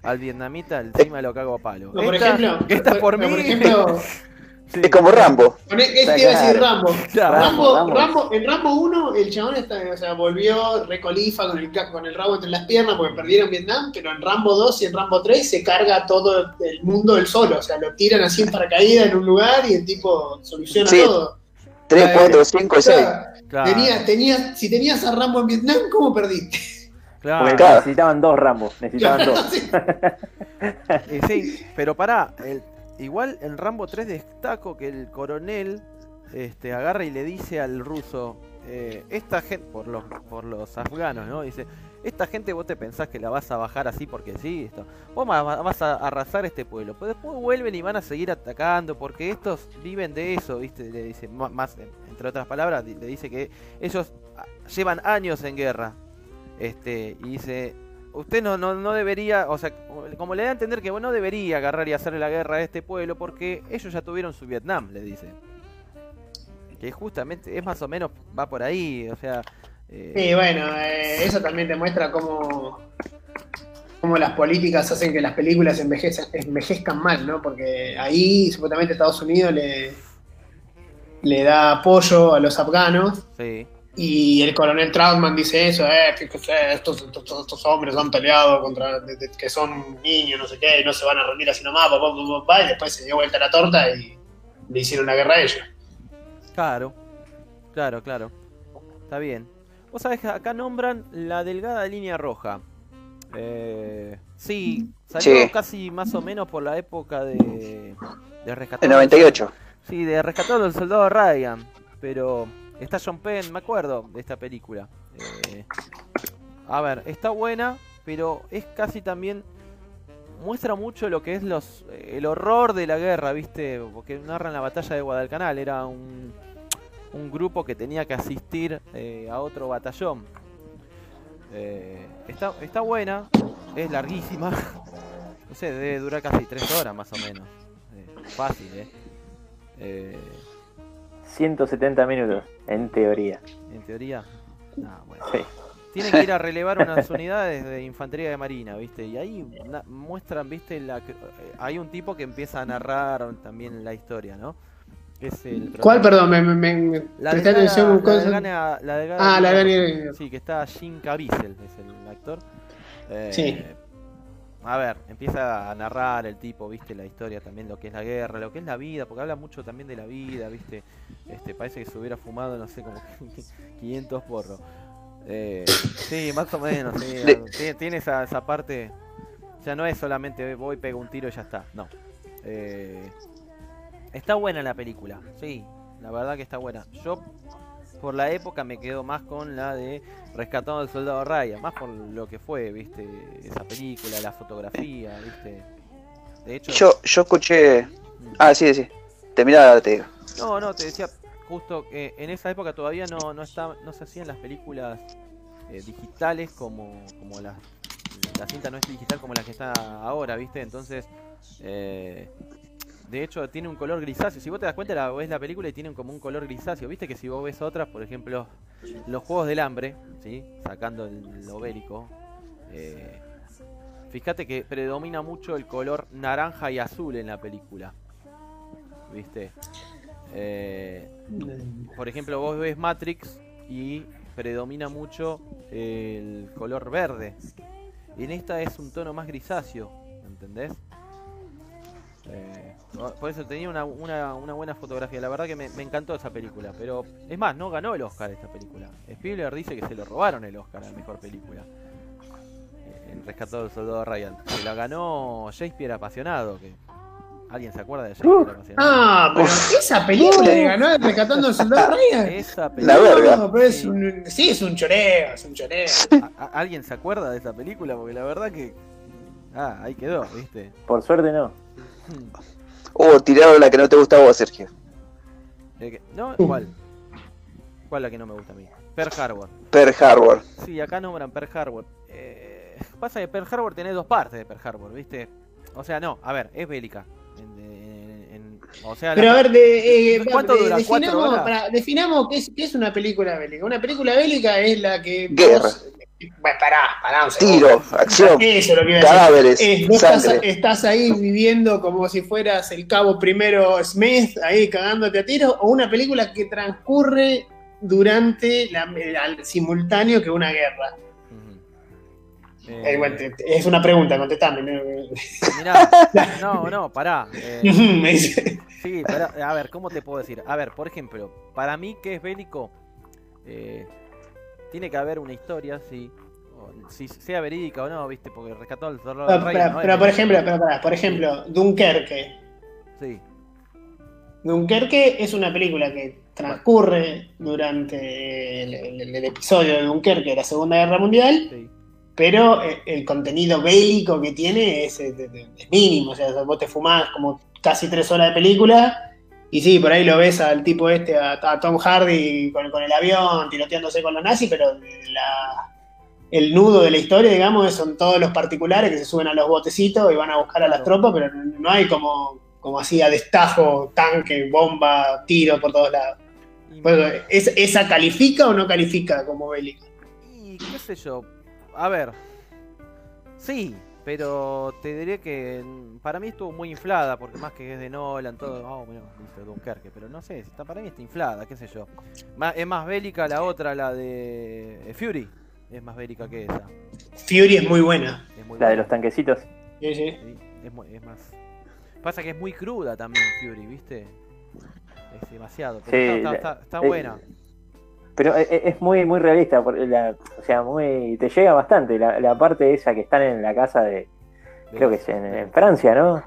al vietnamita, encima lo cago a palo. No, por Esta- ejemplo, esta por, mí. por ejemplo, Sí, Es como Rambo. este iba a decir Rambo. Rambo, Rambo. Rambo- en Rambo 1 el chabón está, o sea, volvió recolifa con el, con el rabo entre las piernas porque perdieron Vietnam, pero en Rambo 2 y en Rambo 3 se carga todo el mundo él solo, o sea, lo tiran así en paracaídas en un lugar y el tipo soluciona Sí. todo. 3, Eh, 4, 5 y O 6. sea, Claro, tenías- tenías- si tenías a Rambo en Vietnam, ¿cómo perdiste? claro. Porque necesitaban dos Rambos, necesitaban dos. Sí. Sí, pero pará, el- igual en Rambo 3 destaco que el coronel este, agarra y le dice al ruso, eh, esta gente, por los, por los afganos, ¿no? Dice, esta gente vos te pensás que la vas a bajar así porque sí, esto. Vos vas a arrasar este pueblo, pero después vuelven y van a seguir atacando porque estos viven de eso, ¿viste? Le dice, más, entre otras palabras, le dice que ellos ah, llevan años en guerra. Este, y dice, usted no, no, no debería, o sea, como le da a entender que vos no debería agarrar y hacerle la guerra a este pueblo porque ellos ya tuvieron su Vietnam, le dice. Que justamente es más o menos, va por ahí, o sea... eh, Sí, bueno, eh, eso también demuestra cómo, cómo las políticas hacen que las películas envejezcan, envejezcan mal, ¿no? Porque ahí supuestamente Estados Unidos le, le da apoyo a los afganos sí, Y el coronel Trautman dice eso, eh, fíjese, estos, estos, estos hombres han peleado contra, de- de- que son niños, no sé qué, y no se van a rendir así nomás, pa, pa, pa, pa, y después se dio vuelta la torta y le hicieron la guerra a ellos. Claro, claro, claro. Está bien. Vos sabés que acá nombran la delgada línea roja. Eh, sí, salió Sí. casi más o menos por la época de, de rescatar. El 98. Sí, de rescatar al soldado Ryan. Pero está John Penn, me acuerdo de esta película. Eh, a ver, está buena, pero es casi también. Muestra mucho lo que es los el horror de la guerra, ¿viste? Porque narran la batalla de Guadalcanal. Era un, grupo que tenía que asistir eh, a otro batallón. Eh, está, está buena, es larguísima. No sé, debe durar casi tres horas más o menos. Eh, fácil, ¿eh? Eh, 170 minutos, en teoría. En teoría. Ah, bueno. Sí. Tienen que ir a relevar unas unidades de infantería de marina, ¿viste? Y ahí muestran, ¿viste? La, eh, hay un tipo que empieza a narrar también la historia, ¿no? Es el ¿Cuál, perdón? Me, me, me La de Gana- la de cosa. Gana- la de Gana- Ah, la de Gana- Sí, que está Jim Caviezel, es el actor. Eh, Sí. A ver, empieza a narrar el tipo, viste, la historia también, lo que es la guerra, lo que es la vida, porque habla mucho también de la vida, viste. Este, parece que se hubiera fumado, no sé, como 500 porros. Eh, sí, más o menos, sí. Tiene, tiene esa, esa parte, ya no es solamente voy, pego un tiro y ya está, no. Eh, está buena la película, sí, la verdad que está buena. Yo por la época me quedo más con la de Rescatando al Soldado Ryan, más por lo que fue, viste, esa película, la fotografía, viste. De hecho, Yo, yo escuché. Mm. Ah, sí, sí. Terminada, te digo. no, no, te decía justo que en esa época todavía no, no, está, no se hacían las películas eh, digitales como, como las, la cinta no es digital como la que está ahora, ¿viste? Entonces, eh, de hecho, tiene un color grisáceo. Si vos te das cuenta, la, ves la película y tienen como un color grisáceo. ¿Viste que si vos ves otras, por ejemplo, los Juegos del Hambre, ¿sí? Sacando el, lo bélico, eh, fíjate que predomina mucho el color naranja y azul en la película. ¿Viste? Eh, por ejemplo, vos ves Matrix y predomina mucho el color verde. En esta es un tono más grisáceo, ¿entendés? Eh, por eso tenía una, una, una buena fotografía. La verdad que me, me encantó esa película. Pero es más, no ganó el Oscar esta película. Spielberg dice que se lo robaron el Oscar a mejor película. Eh, En Rescatado del Soldado Ryan. Se la ganó Shakespeare apasionado. Que... ¿Alguien se acuerda de Shakespeare apasionado? Ah, pero esa película que ganó Rescatando al Soldado Ryan. Esa La película. verga. No, pero es Sí. un, sí, es un choreo, es un choreo. ¿A- a- ¿Alguien se acuerda de esa película? Porque la verdad que. Ah, ahí quedó, ¿viste? Por suerte no. Oh, tiraron la que no te gusta a vos, Sergio. Eh, ¿No? ¿Cuál? ¿Cuál la que no me gusta a mí? Pearl Harbor. Pearl Harbor. Sí, acá nombran Pearl Harbor. Eh, pasa que Pearl Harbor tiene dos partes de Pearl Harbor, ¿viste? O sea, no, a ver, es bélica. En- en- en- o sea, Pero la- a ver, de, eh, ¿Cuánto de- dura? ¿Cuatro definamos, horas? pará, definamos qué es, qué es una película bélica. Una película bélica es la que. Guerra. vos- Bueno, pará, pará un segundo. Tiro, acción, Eso es lo que iba a decir. cadáveres, Eh, vos estás, sangre. estás ahí viviendo como si fueras el cabo primero Smith, ahí cagándote a tiros, o una película que transcurre durante la, al simultáneo que una guerra. Eh, Eh, bueno, te- te- es una pregunta, contestame. ¿no? mirá, no, no, pará. eh. Sí, pero, a ver, ¿cómo te puedo decir? A ver, por ejemplo, para mí que es bélico, eh, tiene que haber una historia, sí. o- si sea verídica o no, ¿viste? Porque rescató al soldado Pero, pero- ¿no? pero, Es por ejemplo, pero, pará, por ejemplo, Dunkerque. Sí, Dunkerque es una película que transcurre durante el, el- el episodio de Dunkerque de la Segunda Guerra Mundial, sí. pero eh, el contenido bélico que tiene es, eh, es mínimo. O sea, vos te fumás como casi tres horas de película y sí, por ahí lo ves al tipo este, a, a Tom Hardy con, con el avión, tiroteándose con los nazis, pero la- el nudo de la historia, digamos, son todos los particulares que se suben a los botecitos y van a buscar a las tropas, pero no, hay como, como así a destajo, tanque, bomba, tiro por todos lados. Bueno, ¿es- ¿Esa califica o no califica como bélica? y qué sé yo, a ver. Sí, Pero te diré que mm, para mí estuvo muy inflada, porque más que es de Nolan, todo, oh, bueno, listo, Dunkerque, pero no sé, está, para mí está inflada, qué sé yo. Ma- es más bélica la otra, la de eh, Fury, es más bélica que esa. Fury es muy buena. Es muy La de los tanquecitos. Sí, sí. sí, es, muy- es más... Pasa que es muy cruda también Fury, ¿viste? Es demasiado, pero Sí, está, la- está- está- está eh, buena. Pero e- e- es muy muy realista, por la- o sea, muy te llega bastante la, la parte esa que están en la casa de, creo que es en, en Francia, ¿no?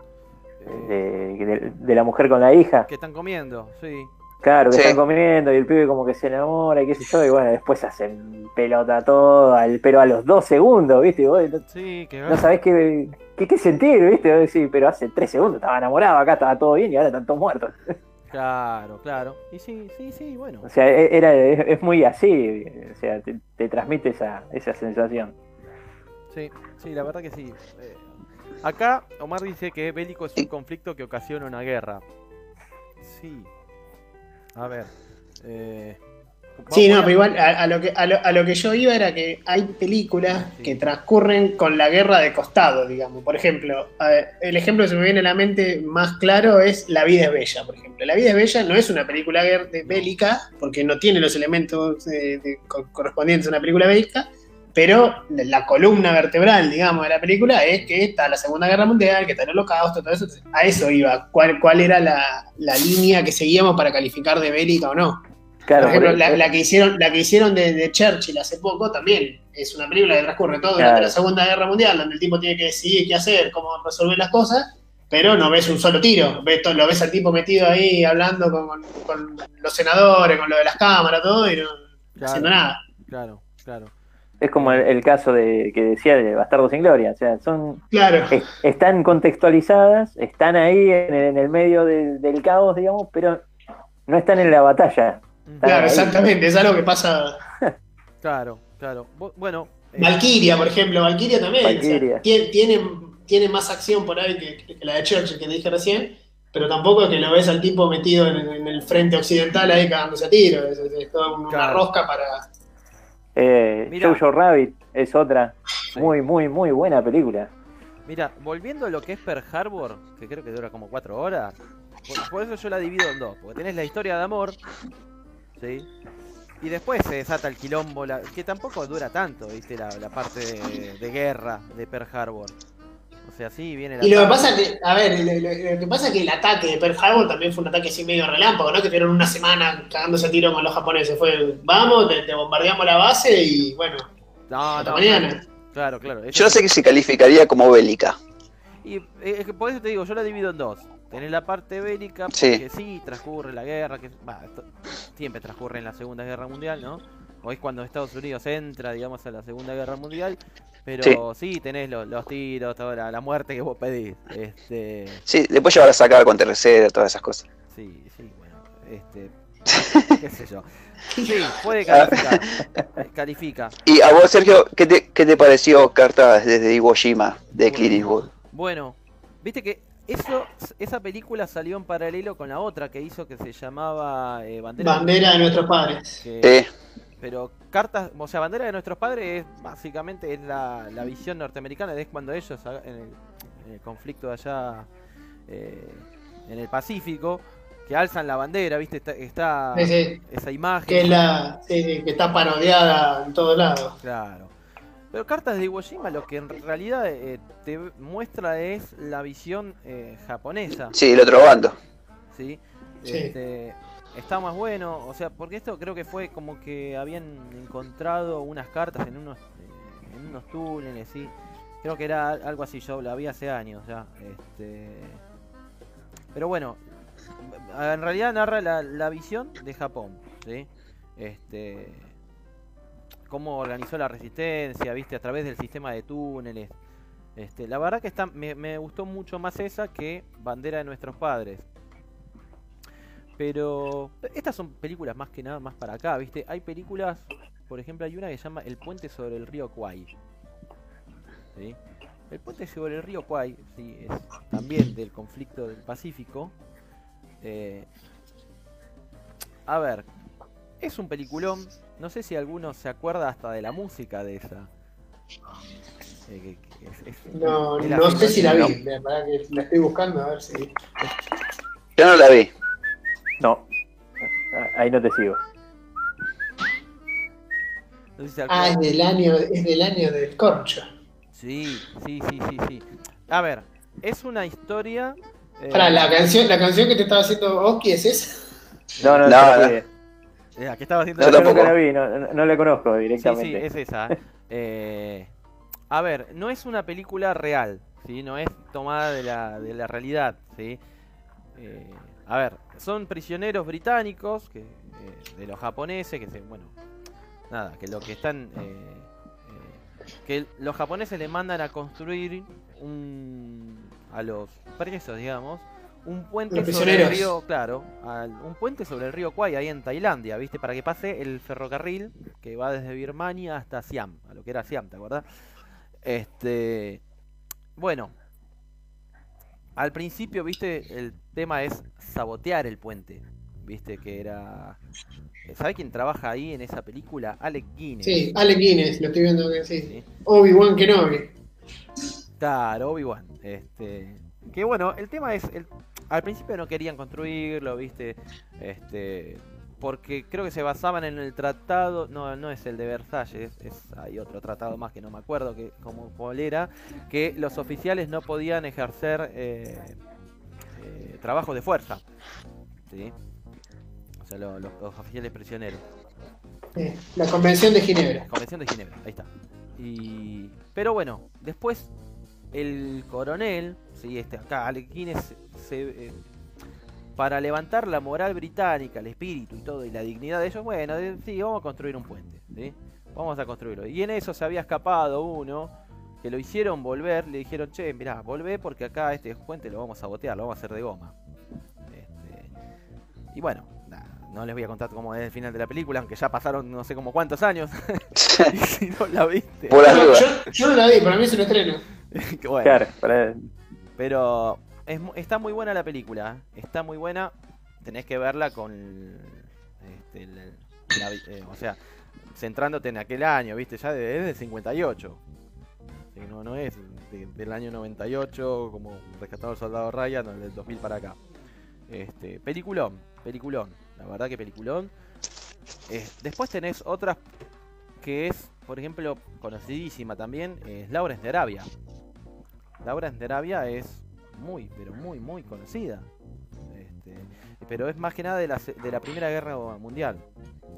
Eh, De, de- de la mujer con la hija. que están comiendo, sí. Claro, que Sí. están comiendo y el pibe como que se enamora y qué sé yo, y bueno, después hacen pelota todo, al, pero a los dos segundos, ¿viste? Y vos no, Sí, que no sabés qué, qué, qué sentir, ¿viste? Vos decís, pero hace tres segundos estaba enamorado, acá estaba todo bien y ahora están todos muertos. Claro, claro. Y sí, sí, sí, bueno. O sea, e- era, es, es muy así, o sea, te, te transmite esa, esa sensación. Sí, sí, la verdad que sí. Eh, acá Omar dice que bélico es un conflicto que ocasiona una guerra. Sí. A ver. Eh, Sí, no, pero igual a, a lo que, a, lo, a lo que yo iba era que hay películas Sí. que transcurren con la guerra de costado, digamos. Por ejemplo, ver, el ejemplo que se me viene a la mente más claro es La vida es bella, por ejemplo. La vida es bella no es una película bélica, porque no tiene los elementos eh, de- co- correspondientes a una película bélica, pero la, columna vertebral, digamos, de la película es que está la Segunda Guerra Mundial, que está el Holocausto, todo eso. A eso iba, cuál, cuál era la, la línea que seguíamos para calificar de bélica o no. Claro, Por ejemplo, por- la, la que hicieron, la que hicieron de, de Churchill hace poco también es una película que transcurre todo durante la Segunda Guerra Mundial, donde el tipo tiene que decidir qué hacer, cómo resolver las cosas, pero no ves un solo tiro. Ves to- lo ves al tipo metido ahí hablando con, con los senadores, con lo de las cámaras, todo, y no Claro. haciendo nada. Claro, claro. es como el, el caso de que decía de Bastardo sin Gloria, o sea, son Claro. es- están contextualizadas, están ahí en el, en el medio del caos, digamos, pero no están en la batalla. Claro, exactamente, es algo que pasa. Claro, claro. Bu- Bueno. eh, Valkyria, por ejemplo, Valkyria también. o sea, Valkyria. tie- tiene, tiene más acción por ahí que, que la de Churchill que te dije recién, pero tampoco es que lo ves al tipo metido en, en el frente occidental ahí cagándose a tiro. Es, es- es toda una Claro. rosca para. Eh. Jojo Rabbit es otra Sí. muy, muy, muy buena película. Mira, volviendo a lo que es Pearl Harbor, que creo que dura como cuatro horas, por, por eso yo la divido en dos, porque tenés la historia de amor, ¿sí? Y después se desata el quilombo, la- que tampoco dura tanto, ¿viste? La, la parte de, de guerra de Pearl Harbor. O sea, sí, viene la... Y lo que pasa es que, a ver, lo, lo- lo que pasa es que el ataque de Pearl Harbor también fue un ataque así medio relámpago, ¿no? Que tuvieron una semana cagándose a tiro con los japoneses. Fue, vamos, te, te bombardeamos la base y bueno, No, hasta no, mañana. Claro, claro. Yo no sé qué se calificaría como bélica. Y eh, es que por eso te digo, yo la divido en dos. Tenés la parte bélica, Sí. porque sí, transcurre la guerra, que esto- siempre transcurre en la Segunda Guerra Mundial, ¿no? O es cuando Estados Unidos entra, digamos, a la Segunda Guerra Mundial. Pero sí, tenés los, los tiros, toda la, la muerte que vos pedís. Este, Sí, después llevar a sacar con tercera, todas esas cosas. sí, sí, bueno, este, qué sé yo. Sí, puede calificar, eh, califica. Y a vos, Sergio, ¿qué te, qué te pareció Cartas desde Iwo Jima de Clint Eastwood? Bueno, viste que eso, esa película salió en paralelo con la otra que hizo que se llamaba eh, Bandera. Bandera de nuestros padres. que- Sí, Pero cartas, o sea, bandera de nuestros padres es básicamente es la, la visión norteamericana, es cuando ellos en el, en el conflicto de allá eh, en el Pacífico, que alzan la bandera, viste, está, está Sí, sí. esa imagen. Que es la. sí, sí, que está parodiada en todos lados. Claro. Pero Cartas de Iwo Jima lo que en realidad eh, te muestra es la visión eh, japonesa. sí, el otro bando. ¿sí? Sí. Este, está más bueno, o sea, porque esto creo que fue como que habían encontrado unas cartas en unos eh, en unos túneles, ¿sí? Creo que era al- algo así, yo la vi hace años ya. Este, pero bueno, en realidad narra la, la visión de Japón, ¿sí? Este, cómo organizó la resistencia, viste, a través del sistema de túneles. Este, la verdad que está, me, gustó mucho más esa que Bandera de nuestros padres. Pero estas son películas más que nada más para acá, ¿viste? Hay películas, por ejemplo, hay una que se llama El puente sobre el río Kwai. El puente sobre el río Kwai, sí, es también del conflicto del Pacífico. Eh, a ver, es un peliculón. No sé si alguno se acuerda hasta de la música de esa. Eh, que- que es- es- No, es no sé si la vi. La verdad que la estoy buscando a ver si. Yo no la vi. No. Ah, Ahí no te sigo. No sé si se Ah, es del año, es del año del corcho. Sí, sí, sí, sí, sí. A ver, es una historia. eh, Para la canción, la canción que te estaba haciendo Oski es esa. No, no, No, no. no. Eh, ¿a qué estaba haciendo? Yo Yo tampoco. nunca la vi, no, no, no la conozco Sí, sí, directamente. es esa. Eh, a ver, no es una película real, ¿sí? No es tomada de la, de la realidad, ¿sí? Eh, a ver, son prisioneros británicos, que, eh, de los japoneses, que se, bueno, nada, que lo que están... eh, eh, que los japoneses le mandan a construir un, a los presos, digamos, un puente Los sobre el río, claro, al- un puente sobre el río Kwai ahí en Tailandia, ¿viste? Para que pase el ferrocarril que va desde Birmania hasta Siam, a lo que era Siam, ¿te acuerdas? Este, bueno, al principio, ¿viste? El tema es sabotear el puente, ¿viste? Que era ¿Sabes quién trabaja ahí en esa película? Alec Guinness. Sí, Alec Guinness, lo estoy viendo que sí. Sí. Obi-Wan Kenobi. Claro, Obi-Wan. Este, que bueno, el tema es, el, al principio no querían construirlo, ¿viste? Este, porque creo que se basaban en el tratado, no, no es el de Versalles, es, hay otro tratado más que no me acuerdo que como cuál era, que los oficiales no podían ejercer eh, eh, trabajo de fuerza, ¿sí? O sea, lo- lo- los oficiales prisioneros. Eh, la Convención de Ginebra. Convención de Ginebra, ahí está. Y... Pero bueno, después el coronel, sí, este acá, Alec Guinness, se, eh, para levantar la moral británica, el espíritu y todo, y la dignidad de ellos, bueno, de- sí, vamos a construir un puente, ¿sí? Vamos a construirlo. Y en eso se había escapado uno, que lo hicieron volver, le dijeron, che, mirá, volvé porque acá este puente lo vamos a botear, lo vamos a hacer de goma. Este, y bueno, no les voy a contar cómo es el final de la película, aunque ya pasaron no sé como cuántos años. y si no la viste. Por las No, dudas. yo, yo no la vi, para mí es un estreno. que bueno, Claro, para- Pero es está muy buena la película. ¿eh? Está muy buena. Tenés que verla con. este, la- la vi- eh, o sea, centrándote en aquel año, ¿viste? Ya de- es del 58. Sí, no, no es de- del año 98 como Rescatado al Soldado Ryan, del 2000 para acá. Este, peliculón, peliculón. La verdad que peliculón. Eh, después tenés otras que es, por ejemplo, conocidísima también, es Lawrence de Arabia. De Arabia es muy, pero muy, muy conocida. Este, pero es más que nada de la, de la Primera Guerra Mundial.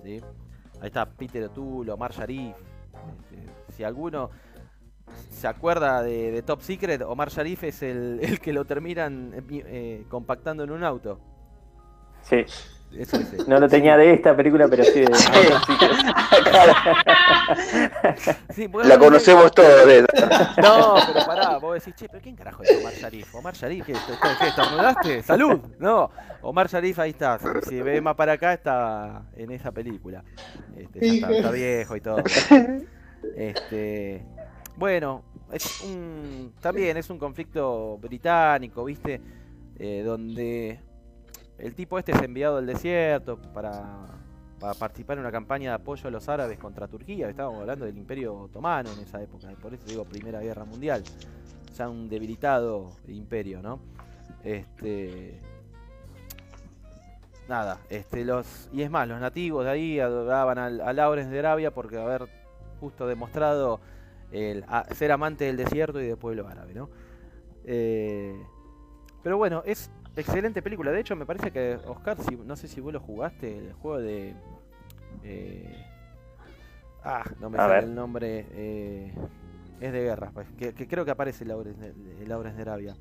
¿sí? Ahí está Peter O'Toole, Omar Sharif. este, si alguno se acuerda de, Top Secret, Omar Sharif es el, el que lo terminan eh, eh, compactando en un auto. sí. Eso es él. No lo tenía de esta película, pero sí de Sí, porque La conocemos todos de esa. No, pero pará, vos decís, che, pero ¿quién carajo es Omar Sharif? Omar Sharif, ¿qué, ¿Qué, estornudaste? ¡Salud! No, Omar Sharif ahí está. Si, ve más para acá, está en esa película. Este, está viejo y todo. Este, bueno, es un, también es un conflicto británico, ¿viste? Eh, donde el tipo este es enviado al desierto para, para participar en una campaña de apoyo a los árabes contra Turquía. Estábamos hablando del Imperio Otomano en esa época, por eso digo Primera Guerra Mundial. Ya un debilitado imperio, ¿no? Este. Nada, este. Y es más, los nativos de ahí adoraban al, a Lawrence de Arabia porque haber justo demostrado el, a- ser amante del desierto y del pueblo árabe, ¿no? Eh, pero bueno, es excelente película. De hecho, me parece que Oscar, si, no sé si vos lo jugaste, el juego de. eh, ah, no me A sale ver. el nombre. eh, es de guerra, pues, que, que creo que aparece de, Lawrence de Arabia.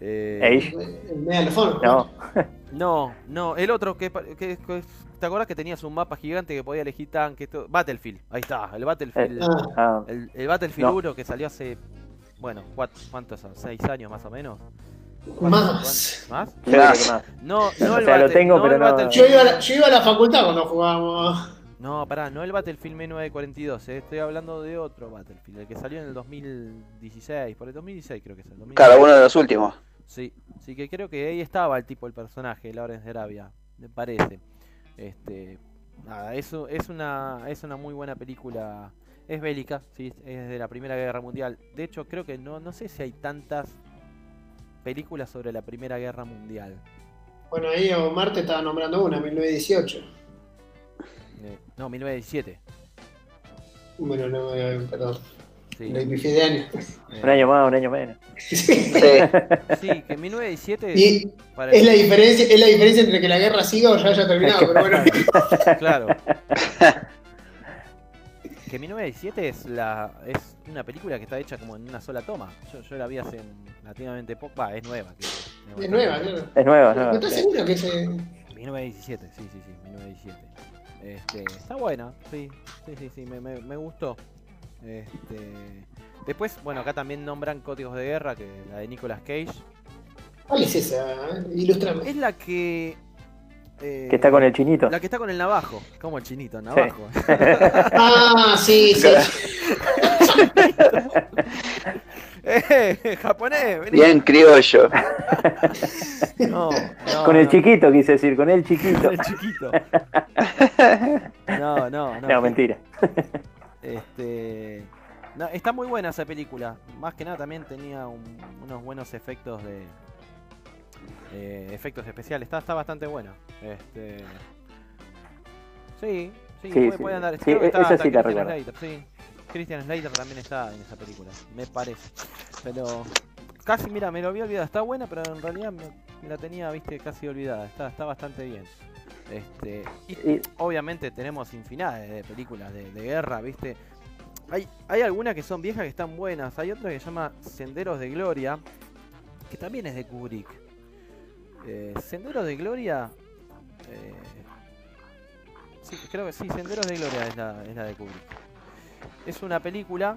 Eh, Age. El Medal No, no, no, el otro que, pa- que- que- ¿te acordás que tenías un mapa gigante que podía elegir tanques? todo? Battlefield, ahí está, el Battlefield, Ah, ah, el, el Battlefield No. 1 que salió hace, bueno, ¿cuat- ¿cuántos son? ¿Seis años más o menos? Más. ¿Más? Más. que más. No, no O el sea, lo tengo, no pero el no- Battlefield- yo, iba a la, yo iba a la facultad cuando jugábamos. No, pará, no el Battlefield 1942, eh, estoy hablando de otro Battlefield, el que salió en el 2016, por el 2016 creo que es el 2016. Cada uno de los últimos. Sí, sí que creo que ahí estaba el tipo, el personaje, Lawrence de Arabia, me parece. Este, nada, eso es una es una muy buena película. Es bélica, sí, es de la Primera Guerra Mundial. De hecho, creo que no, no sé si hay tantas películas sobre la Primera Guerra Mundial. Bueno, ahí Omar te estaba nombrando una, 1918. Eh, no, 1917. Bueno, no, eh, perdón. Sí. Lo de año. Eh, Un año más, un año menos. Sí. Sí. que 1917 Y para es la diferencia, es la diferencia entre que la guerra siga o ya haya terminado, pero bueno. Claro. Que 1917 es la es una película que está hecha como en una sola toma. Yo, yo la vi hace relativamente poco. Va, es nueva. que- Es nueva, claro. Es nueva, es ¿No nueva. estás sí. seguro que ese.? 1917, sí, sí, sí, 1917. Este, está buena, sí, sí, sí, sí, me, me, me gustó. Este, después, bueno, acá también nombran Códigos de Guerra, que la de Nicolas Cage. ¿Cuál es esa? Ilustrame. Es la que... eh, Que está con el chinito. La que está con el navajo, como el chinito, el navajo. Ah, sí, sí. ¡Eh, japonés! Vení. Bien criollo. No, no, Con el no, chiquito, quise decir, con el chiquito. con el chiquito. No, no, no. No, mentira. Este, no, está muy buena esa película. Más que nada también tenía un- unos buenos efectos de eh, efectos especiales. Está, está bastante buena. Este, sí, sí, Sí, puede, sí. puede andar. Sí, e- está esa hasta sí la Christian recuerdo. Slater, sí. Christian Slater también está en esa película, me parece. Pero casi, mira, me lo había olvidado. Está buena, pero en realidad me, me la tenía, viste, casi olvidada. Está, está bastante bien. Este, y Y- obviamente tenemos infinidades de películas de, de guerra, ¿viste? Hay, hay algunas que son viejas que están buenas, hay otra que se llama Senderos de Gloria, que también es de Kubrick. Eh, Senderos de Gloria... eh, sí, creo que sí, Senderos de Gloria es la, es la de Kubrick. Es una película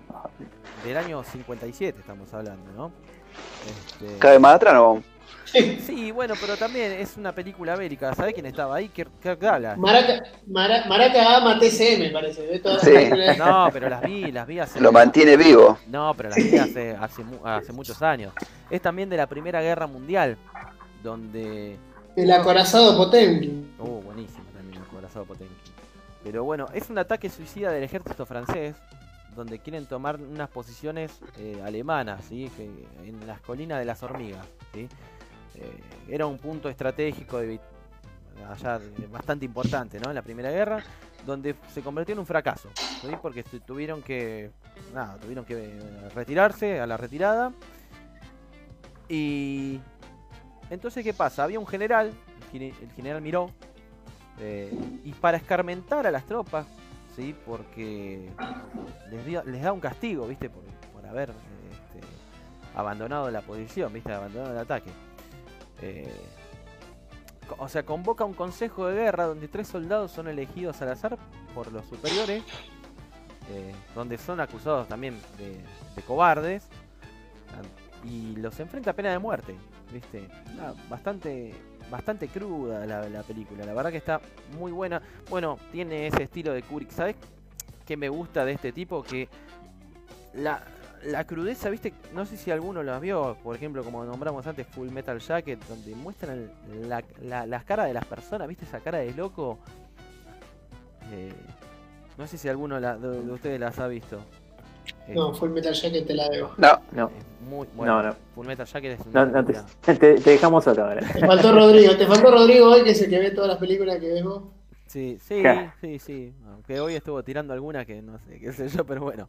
del año 57, estamos hablando, ¿no? Este, ¿Cabe más atrás no? Sí, bueno, pero también es una película bélica. ¿Sabés quién estaba ahí? Kirk Kirk Douglas. Maraca, Mara- Maraca ama TCM, me parece. De todas Sí. las películas. No, pero las vi, las vi hace. Lo mantiene vivo. No, pero las vi hace, hace, mu- hace muchos años. Es también de la Primera Guerra Mundial, donde. El acorazado Potemkin. Oh, buenísimo también el corazón Potemkin. Pero bueno, es un ataque suicida del ejército francés, donde quieren tomar unas posiciones eh, alemanas, ¿sí? Que, en las colinas de las hormigas. ¿sí? Eh, era un punto estratégico de, vi- allá de- bastante importante ¿no? en la Primera Guerra, donde se convirtió en un fracaso, ¿sí? porque tu- tuvieron que, nada, tuvieron que eh, retirarse a la retirada. Y entonces, ¿qué pasa? Había un general, el gene- el general Miró, eh, y para escarmentar a las tropas, ¿sí? porque les, dio- les da un castigo, ¿viste? Por, haber este, abandonado la posición, ¿viste? Abandonado el ataque. Eh, o sea, convoca un consejo de guerra donde tres soldados son elegidos al azar por los superiores, eh, donde son acusados también de, de cobardes, y los enfrenta a pena de muerte, ¿viste? Bastante, bastante cruda la, la película, la verdad que está muy buena. Bueno, tiene ese estilo de Kubrick, ¿sabes qué me gusta de este tipo? Que la, la crudeza, ¿viste? No sé si alguno la vio, por ejemplo, como nombramos antes, Full Metal Jacket, donde muestran la- la- las caras de las personas, ¿viste? Esa cara de loco. Eh, no sé si alguno de, de ustedes las ha visto. Eh, No, Full Metal Jacket te la debo. No, No, muy bueno. no, no. Full Metal Jacket es No, no te, película- te, te dejamos solo ahora. Te faltó Rodrigo. Te faltó Rodrigo hoy, que es el que ve todas las películas que vemos. Sí, sí, sí, sí. Aunque hoy estuvo tirando alguna que no sé, qué sé yo, pero bueno.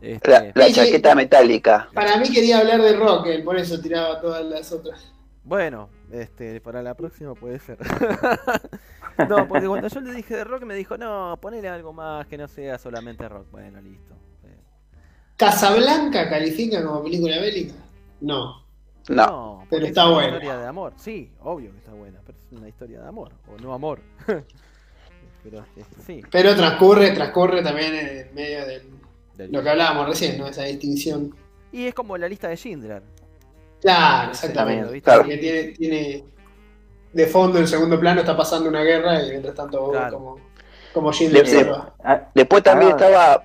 la, Este, la sí. chaqueta metálica. Para mí quería hablar de rock, por eso tiraba todas las otras. Bueno, este, para la próxima puede ser. no, porque cuando yo le dije de rock me dijo, no, ponele algo más que no sea solamente rock. Bueno, listo. ¿Casablanca califica como película bélica? No. No. pero es está una buena. historia de amor. Sí, obvio que está buena, pero es una historia de amor, o no amor. pero este, sí. Pero transcurre, transcurre también en medio de del- lo que hablábamos recién, ¿no? Esa distinción. Y es como la lista de Schindler. Claro, exactamente. Claro. Porque tiene, tiene de fondo en segundo plano está pasando una guerra y mientras tanto vos Claro. como, como Schindler Le- se le- va. Ah, Después también Ah. estaba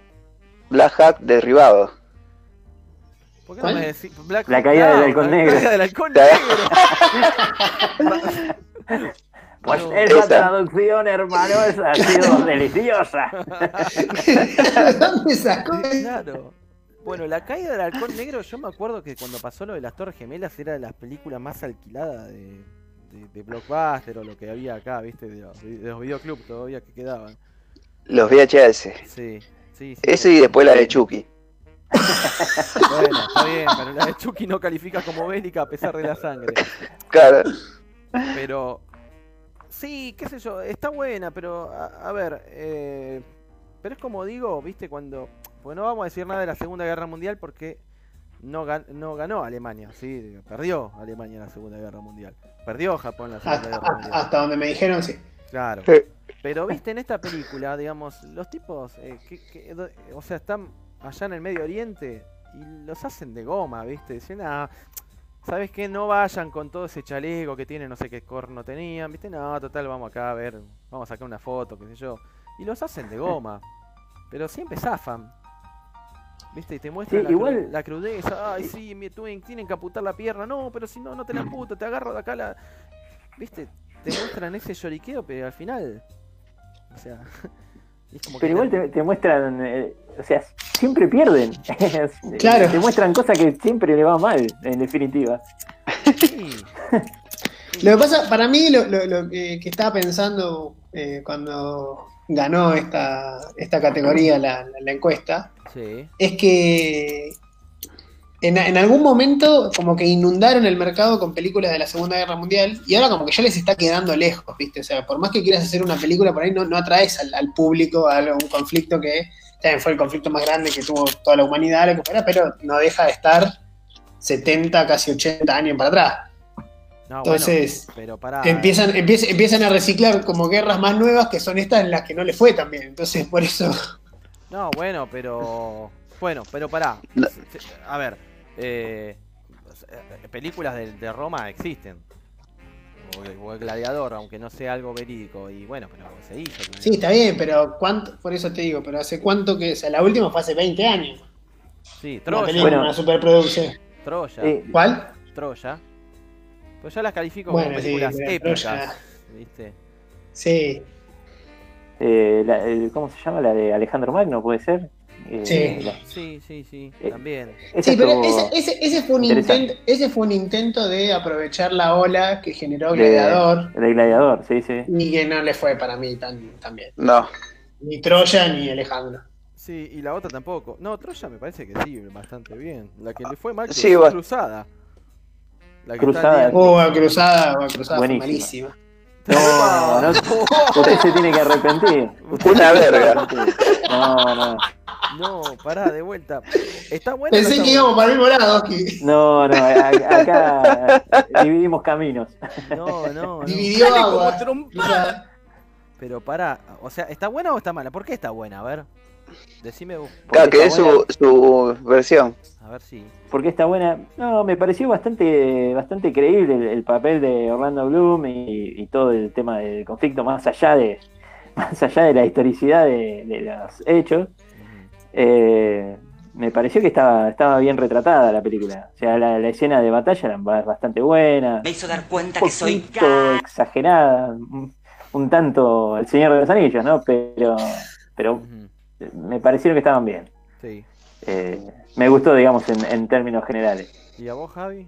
Black Hat derribado. ¿Por qué no me decís Black La caída del halcón la negro. caída del halcón negro. Watch Esa Esa. traducción, hermano, esa ha sido deliciosa. ¿De dónde sacó? Claro. Bueno, la caída del halcón negro, yo me acuerdo que cuando pasó lo de las Torres Gemelas era de las películas más alquiladas de, de, de Blockbuster o lo que había acá, ¿viste? De los, de los videoclubs todavía que quedaban. Los VHS. Sí, sí, sí. Eso y después la de Chucky. Bueno, está bien, pero la de Chucky no califica como bélica a pesar de la sangre. Claro. Pero, sí, qué sé yo, está buena, pero a, a ver, eh, pero es como digo, viste, cuando, pues no vamos a decir nada de la Segunda Guerra Mundial porque no, gan- no ganó Alemania, sí, perdió Alemania en la Segunda Guerra Mundial, perdió Japón en la Segunda Hasta, Guerra hasta- Mundial, hasta donde me dijeron, sí. Claro. Sí. Pero viste, en esta película, digamos, los tipos, eh, que, que- do- o sea, están allá en el Medio Oriente y los hacen de goma, viste, dicen, ah, ¿sabes qué? No vayan con todo ese chaleco que tienen, no sé qué corno tenían, viste, no, total, vamos acá a ver, vamos a sacar una foto, qué sé yo. Y los hacen de goma, pero siempre zafan. ¿Viste? Y te muestran Sí, la, cru- igual- la crudeza. Ay, sí, me tuve- tienen que amputar la pierna. No, pero si no, no te la amputo. Te agarro de acá la. ¿Viste? Te muestran ese lloriqueo, pero al final. O sea. es como que Pero igual te, te muestran, eh, o sea, siempre pierden. Claro. Te muestran cosas que siempre le va mal, en definitiva. Sí. Lo que pasa, para mí, lo, lo- lo que, que estaba pensando eh, cuando ganó esta, esta categoría la, la- la encuesta, Sí. es que en, en algún momento como que inundaron el mercado con películas de la Segunda Guerra Mundial y ahora como que ya les está quedando lejos, ¿viste? O sea, por más que quieras hacer una película por ahí, no, no atraes al, al público a un conflicto que también fue el conflicto más grande que tuvo toda la humanidad, lo que fuera, pero no deja de estar 70, casi 80 años para atrás. No, Entonces, bueno, pero pará. Empiezan, empiezan, empiezan a reciclar como guerras más nuevas que son estas en las que no les fue tan bien. Entonces, por eso. No, bueno, pero. Bueno, pero pará. A ver. Eh, eh, películas de, de Roma existen. O, o el Gladiador, aunque no sea algo verídico. Y bueno, pero se hizo. Sí, está bien, pero ¿cuánto? Por eso te digo, pero ¿hace cuánto que.? O sea, la última fue hace 20 años. Sí, Una Troya. película, Bueno. una superproducción. Troya. Eh, ¿Cuál? Troya. Pues ya las califico Bueno, como películas épicas. Troya- ¿Viste? Sí. eh, la- el- ¿Cómo se llama? La de Alejandro Magno, ¿puede ser? Eh, Sí. la- Sí, sí, sí. Eh, También. Sí, pero ese, ese, ese fue un intento, ese fue un intento de aprovechar la ola que generó de- Gladiador de Gladiador, sí, sí. y que no le fue para mí tan, tan bien. No. Ni Troya ni Alejandro. Sí, y la otra tampoco. No, Troya me parece que sí, bastante bien. La que le fue mal Sí, fue Cruzada. La que Cruzada. está Oh, a Cruzada, a Cruzada fue Buenísima. malísima. No, no, usted se tiene que arrepentir. Usted Una verga. No, no. No, pará, de vuelta. ¿Está buena? o no Pensé que íbamos para el mismo lado, Oski. No, no, acá dividimos caminos. No, no, no. Dividió Dale como agua. trompada. Pero pará, o sea, ¿está buena o está mala? ¿Por qué está buena? A ver. Decime vos. Claro, que es su, su versión. A ver si. Porque está buena. No, me pareció bastante, bastante creíble el, el papel de Orlando Bloom y, y todo el tema del conflicto más allá de, más allá de la historicidad de, de los hechos. Eh, me pareció que estaba, estaba bien retratada la película. O sea, la, la escena de batalla era ba- bastante buena. Me hizo dar cuenta Un que soy exagerada. Un, un tanto el Señor de los Anillos, ¿no? Pero, pero me parecieron que estaban bien. Sí. Eh, me gustó, digamos, en, en términos generales. ¿Y a vos, Javi?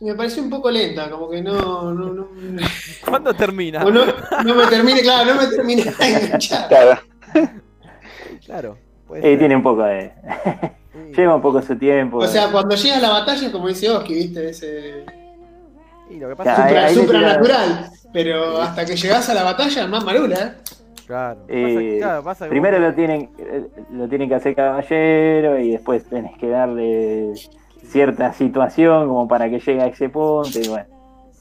Me pareció un poco lenta, como que no, no, no, ¿Cuándo termina? no, no me termine, claro, no me termine de enganchar. Claro. Claro. Puede Eh, ser. tiene un poco de. Sí. Lleva un poco su tiempo. O sea, cuando llega a la batalla, como dice Oski, viste, ese Y lo que pasa Ya, es que- ahí- supra, ahí le supranatural. Pero hasta que llegás a la batalla, más marula, ¿eh? Claro. pasa- Eh, claro, pasa que Primero vos- lo tienen, lo tienen que hacer caballero y después tenés que darle cierta situación como para que llegue a ese punto y bueno,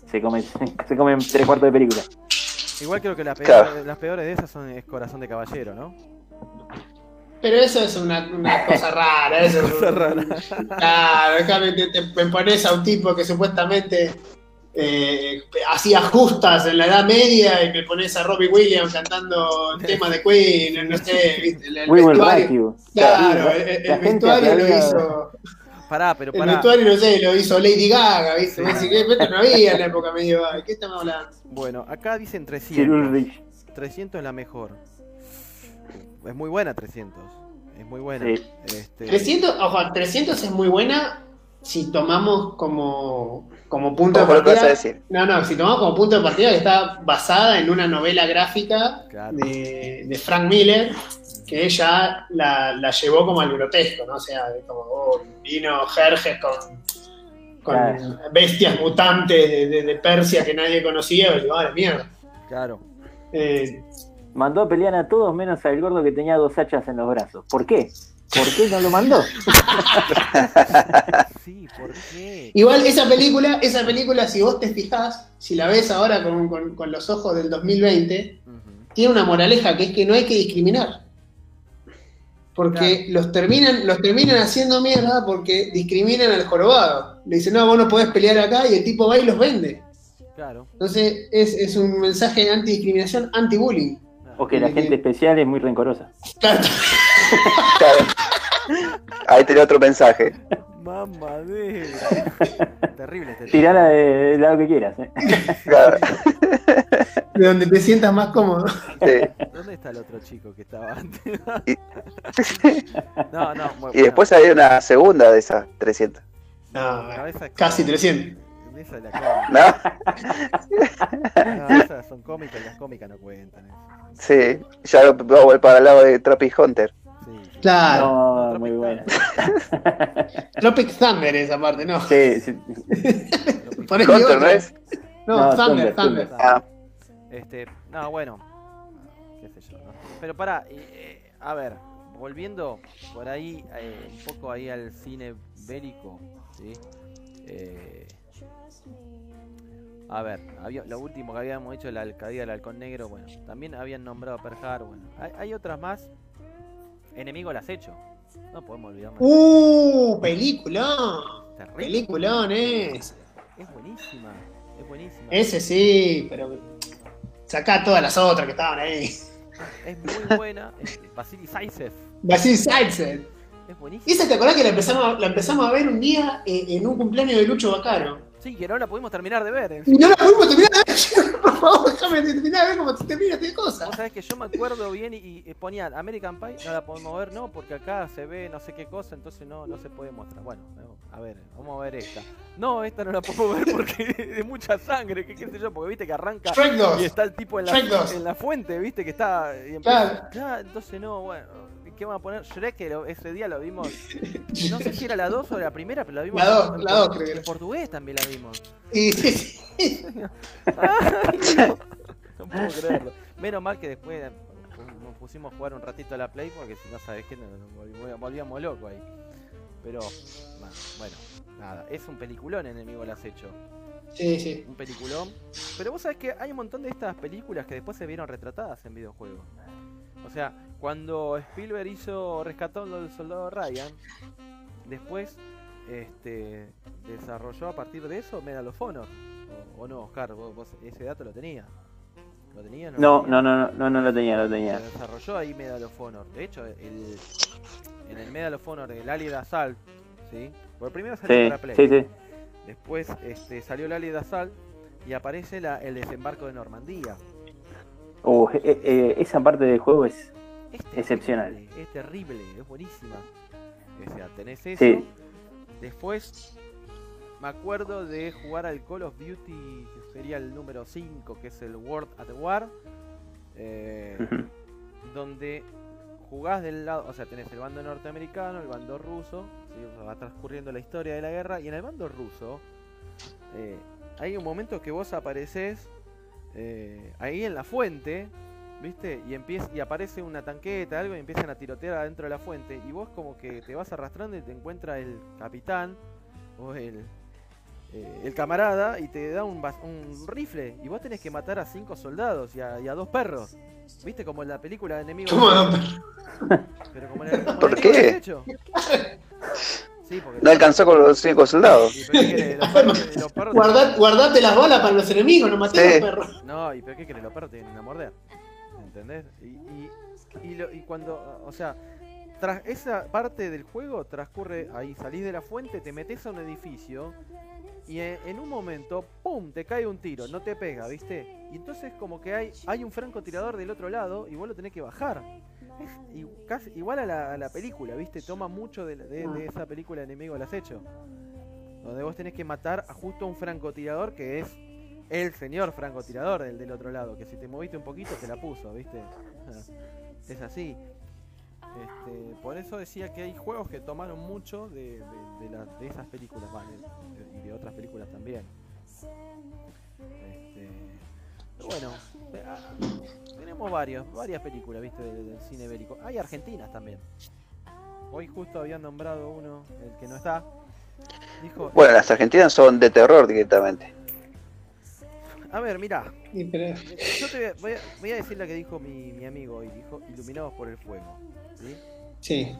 se comen, se comen tres cuartos de película. Igual creo que la peor- Claro. las peores de esas son es Corazón de Caballero, ¿no? Pero eso es una, una cosa rara. Eso es Cosa un- rara. Claro, acá me, te, te- me pones a un tipo que supuestamente eh, hacía justas en la Edad Media y me pones a Robbie Williams cantando el tema de Queen, no sé, ¿viste? el, el We will vestuario. Claro, el, el vestuario lo hizo. pará, pero El pará. vestuario, no sé, lo hizo Lady Gaga, ¿viste? Sí. Vos decís, "Eh, esto no había en la época medieval. ¿Qué estamos hablando? Bueno, acá dicen Sir 300. Ulrich. 300 es la mejor. Es muy buena 300. Es muy buena. Sí. Este, 300, ojo, 300 es muy buena si tomamos como, como punto de que vas a partida. decir. No, no, si tomamos como punto de partida que está basada en una novela gráfica Claro. de, de Frank Miller, que ella la, la llevó como al grotesco, ¿no? O sea, de como oh, vino Jerjes con, con Claro. bestias mutantes de, de- de Persia que nadie conocía, y digo, ah, la mierda. Claro. Eh, Mandó a pelear a todos menos al gordo que tenía dos hachas en los brazos. ¿Por qué? ¿Por qué no lo mandó? Sí, ¿por qué? Igual esa película, esa película, si vos te fijás, si la ves ahora con, con- con los ojos del 2020, Ujú. tiene una moraleja que es que no hay que discriminar. Porque los terminan, los terminan haciendo mierda porque discriminan al jorobado. Le dicen, no, vos no podés pelear acá y el tipo va y los vende. Claro. Entonces es, es un mensaje de antidiscriminación, anti-bullying. O que la gente especial es muy rencorosa. Claro. Ahí tenía otro mensaje. Mamadera. Terrible este Tirala de- del lado que quieras. ¿eh? Claro. De donde te sientas más cómodo. Sí. ¿Dónde está el otro chico que estaba antes? Y- no, no. bueno, Y después hay una segunda de esas 300. No, casi como- 300. Esa es la cómica. ¿No? No, esas son cómicas y las cómicas no cuentan. eso. Sí. Ya vamos para el lado de Tropic Hunter. Sí. Claro. No, Tropic muy buena. Tropic Thunder esa parte, no. Sí, sí. Hunter. ¿no es? No, No, Thunder, Thunder, Thunder. Thunder. Ah, Este, no, bueno, qué sé yo, ¿no? Pero para, a ver, volviendo por ahí, eh, un poco ahí al cine bélico, ¿sí? Eh, a ver, había, lo último que habíamos hecho, la alcaldía del halcón negro, bueno, también habían nombrado a Harbor, bueno, hay, hay otras más, enemigo las hecho, no podemos olvidarnos, Uh, peliculón. terrible, Peliculón es. es buenísima, es buenísima, Ese sí, pero sacá todas las otras que estaban ahí. es muy buena, es Vasily Zaitsev, Basil Saitsen. es buenísima. ¿Esa te acordás que la empezamos, la empezamos a ver un día eh, en un cumpleaños de Lucho Bacaro? Sí, que no la pudimos terminar de ver. Y no la pudimos terminar de ver. Por favor, déjame terminar de ver cómo se termina esta cosa. Vos sabés que yo me acuerdo bien y, y ponían American Pie, no la podemos ver, no, porque acá se ve no sé qué cosa, entonces no, no se puede mostrar. Bueno, no, a ver, vamos a ver esta. No, esta no la puedo ver porque es de mucha sangre, que qué sé yo, porque viste que arranca Shrek 2. y está el tipo en la, Shrek 2. en la fuente, viste que está. Y empieza- Claro. Claro, entonces no, bueno. ¿Qué van a poner? Shrek, que lo- ese día lo vimos. No sé si era la 2 o la primera, pero la vimos La dos, en, la dos por- creo que en portugués también la vimos. Y sí, sí. Ay, no, no puedo creerlo. Menos mal que después nos pusimos a jugar un ratito a la Play porque si no sabes que nos volvíamos, volvíamos locos ahí. Pero, bueno, nada, es un peliculón enemigo lo has hecho. sí, sí. Un peliculón. Pero vos sabés que hay un montón de estas películas que después se vieron retratadas en videojuegos. O sea, cuando Spielberg hizo Rescatando al Soldado Ryan, después este, desarrolló a partir de eso Medal of Honor. O, o no, Oscar, vos, vos ese dato lo tenías. ¿Lo tenías? No, no, no, no, no, no lo tenía, lo tenía. se desarrolló ahí Medal of Honor. De hecho, el, en el Medal of Honor, el Allied Assault, ¿sí? Por primero salió Sí, para Play. sí, sí. Después este, salió el Allied Assault y aparece la- el desembarco de Normandía. Uh, eh, eh, esa parte del juego es. Es terrible, Excepcional. Es terrible, es buenísima. O sea, tenés eso. Sí. Después me acuerdo de jugar al Call of Duty, que sería el número 5, que es el World at War. eh, donde jugás del lado, o sea, tenés el bando norteamericano, el bando ruso, ¿sí? O sea, va transcurriendo la historia de la guerra, y en el bando ruso eh, hay un momento que vos apareces eh, ahí en la fuente, ¿viste? Y empieza, y aparece una tanqueta, algo, y empiezan a tirotear adentro de la fuente, y vos como que te vas arrastrando y te encuentra el capitán o el, eh, el camarada y te da un, rifle, y vos tenés que matar a cinco soldados y a, y a dos perros. ¿Viste? Como en la película de enemigos. ¿Cómo no? Pero como en el, como ¿Por Enemigo qué? Hecho. Sí, porque no alcanzó con los cinco soldados. ¿Y pero qué querés? Los perros, los perros te- Guardad- guardate las balas para los enemigos, no mates Sí. a los perros. No, y pero qué querés, los perros te vienen a morder. ¿Entendés? Y, y, y, lo- y cuando, o sea, tras esa parte del juego transcurre ahí, salís de la fuente, te metes a un edificio y en, en un momento, ¡pum! te cae un tiro, no te pega, ¿viste? Y entonces como que hay, hay un francotirador del otro lado y vos lo tenés que bajar. Es i- casi igual a la, a la película, ¿viste? Toma mucho de, de- de esa película Enemigo al Acecho. Donde vos tenés que matar a justo un francotirador que es el señor francotirador del, del otro lado. Que si te moviste un poquito te la puso, ¿viste? Es así. Este, por eso decía que hay juegos que tomaron mucho de, de, la- esas películas, vale, y de otras películas también. Este, bueno, ah, tenemos varios, varias películas, viste, del, del cine bélico. Hay argentinas también. Hoy justo habían nombrado uno, el que no está. Dijo, Bueno, las argentinas son de terror directamente. a ver, pero- yo te voy a, voy a- voy a decir la que dijo mi, mi amigo hoy, dijo Iluminados por el Fuego. ¿sí? sí.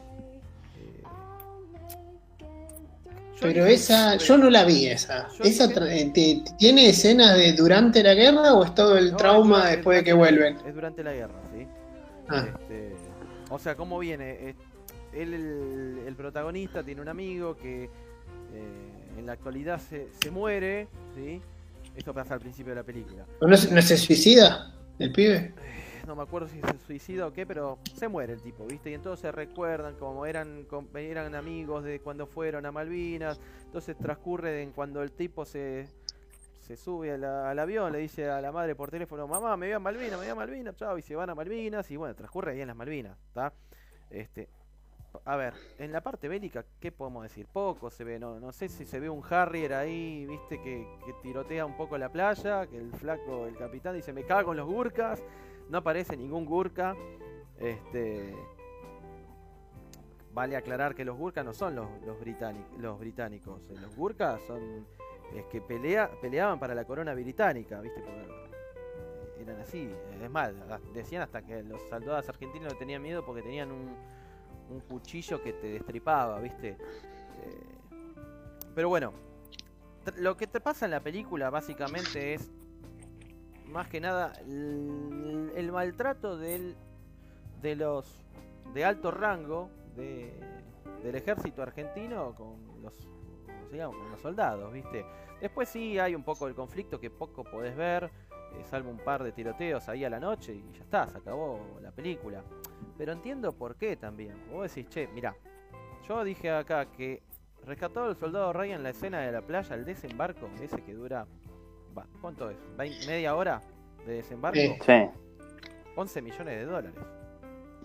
Pero esa, yo no la vi esa. ¿Esa eh, tiene escenas de durante la guerra o es todo el No, trauma durante- después de que vuelven? Es durante la guerra, ¿sí? Ah, Este, o sea, ¿cómo viene? Eh, Él, el, el protagonista, tiene un amigo que eh, en la actualidad se, se muere, ¿sí? Esto pasa al principio de la película. ¿No, se- no se suicida el pibe? No me acuerdo si se suicida o qué, pero se muere el tipo, ¿viste? Y entonces recuerdan como eran, eran amigos de cuando fueron a Malvinas. Entonces transcurre en cuando el tipo se, se sube al avión, le dice a la madre por teléfono, mamá, me voy a Malvinas, me voy a Malvinas, chao, y se van a Malvinas, y bueno, transcurre ahí en las Malvinas, ¿está? Este, a ver, en la parte bélica, ¿qué podemos decir? Poco se ve, no, no sé si se ve un Harrier ahí, viste, que, que tirotea un poco la playa, que el flaco, el capitán dice, me cago en los gurkas, no aparece ningún gurka, este... Vale aclarar que los gurkas no son los, los, británicos, los británicos, eh, los gurkas son es que pelea, peleaban para la corona británica, ¿viste? Porque eran así. Es más, a- decían hasta que los soldados argentinos no tenían miedo porque tenían un, un cuchillo que te destripaba, ¿viste? Eh, pero bueno, lo que te pasa en la película básicamente es más que nada el, maltrato del, de los de alto rango de, del ejército argentino con los ¿cómo se llama? con los soldados, ¿viste? Después sí hay un poco el conflicto que poco podés ver, eh, salvo un par de tiroteos ahí a la noche y ya está, se acabó la película. Pero entiendo por qué también. Vos decís, che, mirá, yo dije acá que rescatado el soldado Ryan en la escena de la playa, el desembarco, ese que dura, va, ¿cuánto es? ¿Vein- ¿Media hora de desembarco? Sí. Sí. 11 millones de dólares.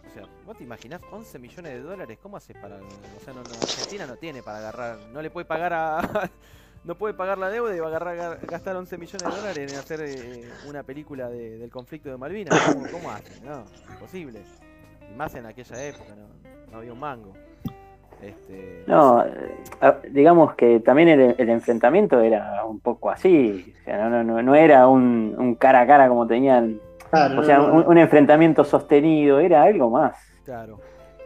O sea, ¿vos te imaginás 11 millones de dólares? ¿Cómo haces para.? O sea, no, no, Argentina no tiene para agarrar. No le puede pagar a. no puede pagar la deuda y va a agarrar, ga- gastar 11 millones de dólares en hacer eh, una película de- del conflicto de Malvinas. ¿Cómo, cómo hace? No, imposible. Y más en aquella época, no, no había un mango. Este, No, eh, digamos que también el, el enfrentamiento era un poco así. O sea, no, no, no, no era un, un cara a cara como tenían. Claro, O sea, no, no. un, un enfrentamiento sostenido. Era algo más. Claro.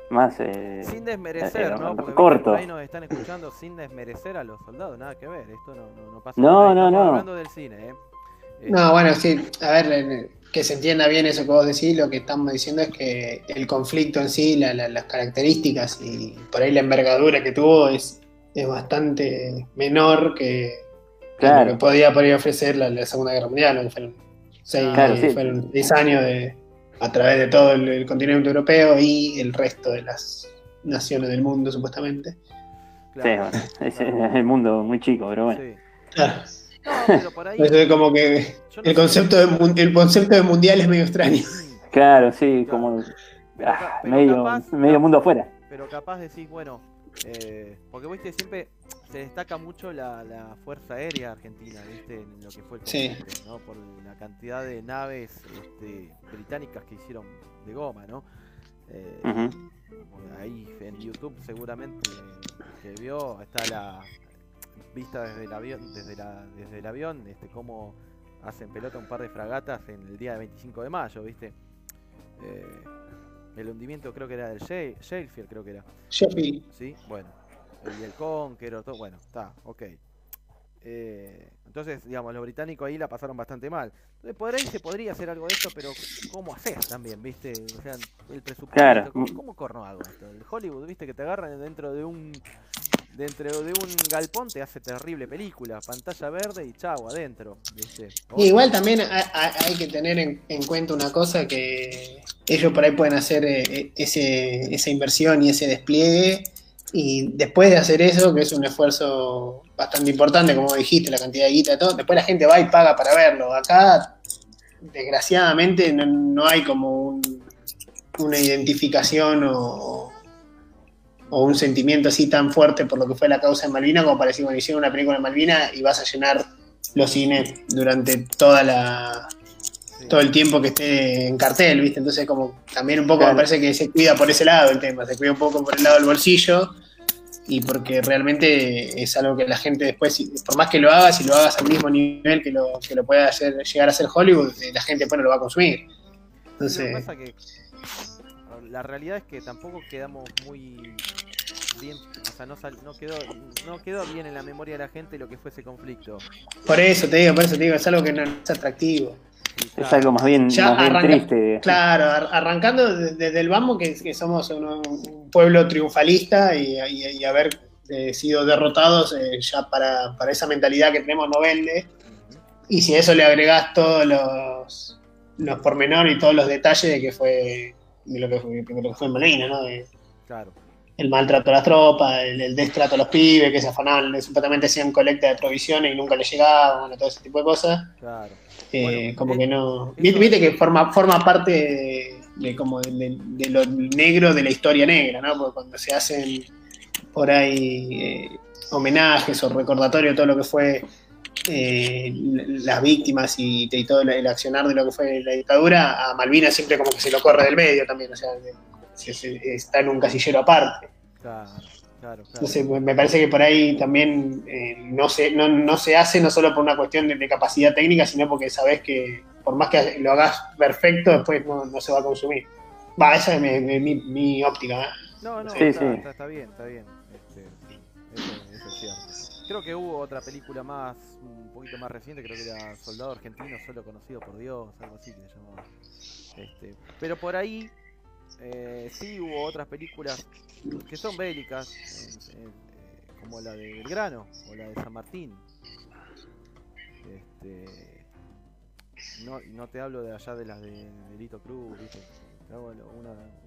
Más. eh, Sin desmerecer, era ¿no? Porque corto. ahí nos están escuchando sin desmerecer a los soldados, nada que ver. Esto no, no, no pasa No, ahí, no, estamos no. hablando del cine, ¿eh? Eh, No, bueno, sí, a ver, eh, que se entienda bien eso que vos decís, lo que estamos diciendo es que el conflicto en sí, la- la- las características y por ahí la envergadura que tuvo es, es bastante menor que, que Claro. lo que podía por ahí ofrecer la, la Segunda Guerra Mundial, fueron seis, Claro, sí. fueron seis años de, a través de todo el, el continente europeo y el resto de las naciones del mundo, supuestamente. sí, bueno, es, es el mundo muy chico, pero bueno. sí. No, pero por ahí. Entonces, como que no el concepto de, el concepto de mundial es medio extraño. Claro, sí, Claro. como Pero ah, medio, capaz- medio mundo afuera. Pero capaz decís, bueno, eh, porque viste, siempre se destaca mucho la, la Fuerza Aérea Argentina, viste, en lo que fue el Sí. ¿no? Por la cantidad de naves este, británicas que hicieron de goma, ¿no? Eh, ahí en YouTube seguramente que vio está la vista desde el avión desde la desde el avión este cómo hacen pelota un par de fragatas en el día de 25 de mayo viste Eh, el hundimiento creo que era del Shale- Shalefield creo que era Sheffield. sí bueno y el Conqueror todo bueno está ok Eh, entonces, digamos, los británicos ahí la pasaron bastante mal. Entonces, por ahí se podría hacer algo de esto, pero ¿cómo haces también, viste? O sea, el presupuesto. Claro. ¿Cómo, cómo corno hago esto? El Hollywood, viste, que te agarran dentro de un dentro de un galpón te hace terrible película, pantalla verde y chau, adentro, viste. Y igual también hay, que tener en, en cuenta una cosa que ellos por ahí pueden hacer eh, ese, esa inversión y ese despliegue y después de hacer eso, que es un esfuerzo bastante importante, como dijiste, la cantidad de guita y todo, después la gente va y paga para verlo. Acá, desgraciadamente, no, no hay como un- una identificación o, o un sentimiento así tan fuerte por lo que fue la causa de Malvina como para decir, bueno, hicieron una película de Malvina y vas a llenar los cines durante toda la Sí. todo el tiempo que esté en cartel, ¿viste? Entonces como también un poco Claro. me parece que se cuida por ese lado el tema, se cuida un poco por el lado del bolsillo y porque realmente es algo que la gente después, por más que lo hagas, si lo hagas al mismo nivel que lo, que lo pueda hacer, llegar a ser Hollywood, eh, la gente después no lo va a consumir. Lo que Entonces, pasa que la realidad es que tampoco quedamos muy bien, o sea, no, sal- no quedó no quedó bien en la memoria de la gente lo que fue ese conflicto. por eso te digo, por eso te digo, es algo que no es atractivo. Es algo más bien, Ya más bien arranca- triste. Claro, ar- arrancando de- desde el Bambo, que, que somos un, un pueblo triunfalista y, y- y haber eh, sido derrotados eh, ya para, para esa mentalidad que tenemos no vende. Y si a eso le agregás todos los, los pormenores y todos los detalles de que fue de lo que fue, de lo que fue en ¿no? De- claro. El maltrato a las tropas, el, el destrato a los pibes, que se afanaban, supuestamente hacían colecta de provisiones y nunca les llegaban, bueno, todo ese tipo de cosas. Claro. Eh, Bueno, como eh, que no. Viste, viste que forma, forma parte de, de como de, de- de lo negro de la historia negra, ¿no? Porque cuando se hacen por ahí eh, homenajes o recordatorios de todo lo que fue eh, las víctimas y, y todo el, el accionar de lo que fue la dictadura, a Malvinas siempre como que se lo corre del medio también, o sea, de- se- se- está en un casillero aparte. Claro, claro, claro. Entonces, me parece que por ahí también eh, no, se, no, no se hace no solo por una cuestión de, de capacidad técnica, sino porque sabes que por más que lo hagas perfecto, después no, no se va a consumir. Va, esa es mi, mi- mi- mi óptica. ¿eh? No, no, Sí, está, sí. Está, está bien, está bien. Este, eso, eso es cierto. Creo que hubo otra película más, un poquito más reciente, creo que era Soldado Argentino, solo conocido por Dios, algo así que se llamaba. Este, pero por ahí eh, sí hubo otras películas que son bélicas, eh, eh, como la de Belgrano o la de San Martín. Este, no, no te hablo de allá de las de Delito Cruz,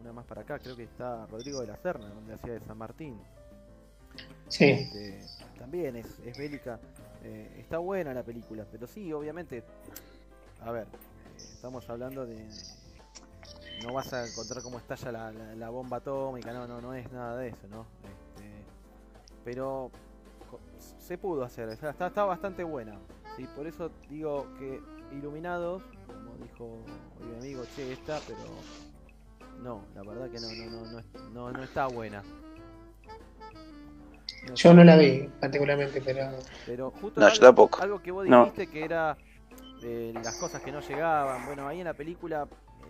una más para acá, creo que está Rodrigo de la Serna, donde hacía de San Martín. Sí. Este, también es, es bélica. eh, está buena la película, pero sí, obviamente. A ver, eh, estamos hablando de. No vas a encontrar cómo estalla la, la- la bomba atómica, no, no, no es nada de eso, ¿no? Este, pero se pudo hacer, está, está bastante buena. ¿sí? Por eso digo que Iluminados, como dijo mi amigo, che, está, pero no, la verdad que no, no, no, no, no, no está buena. No Yo no la vi particularmente, pero pero justo No, algo, yo tampoco. algo que vos No. dijiste que era eh, las cosas que no llegaban. Bueno, ahí en la película,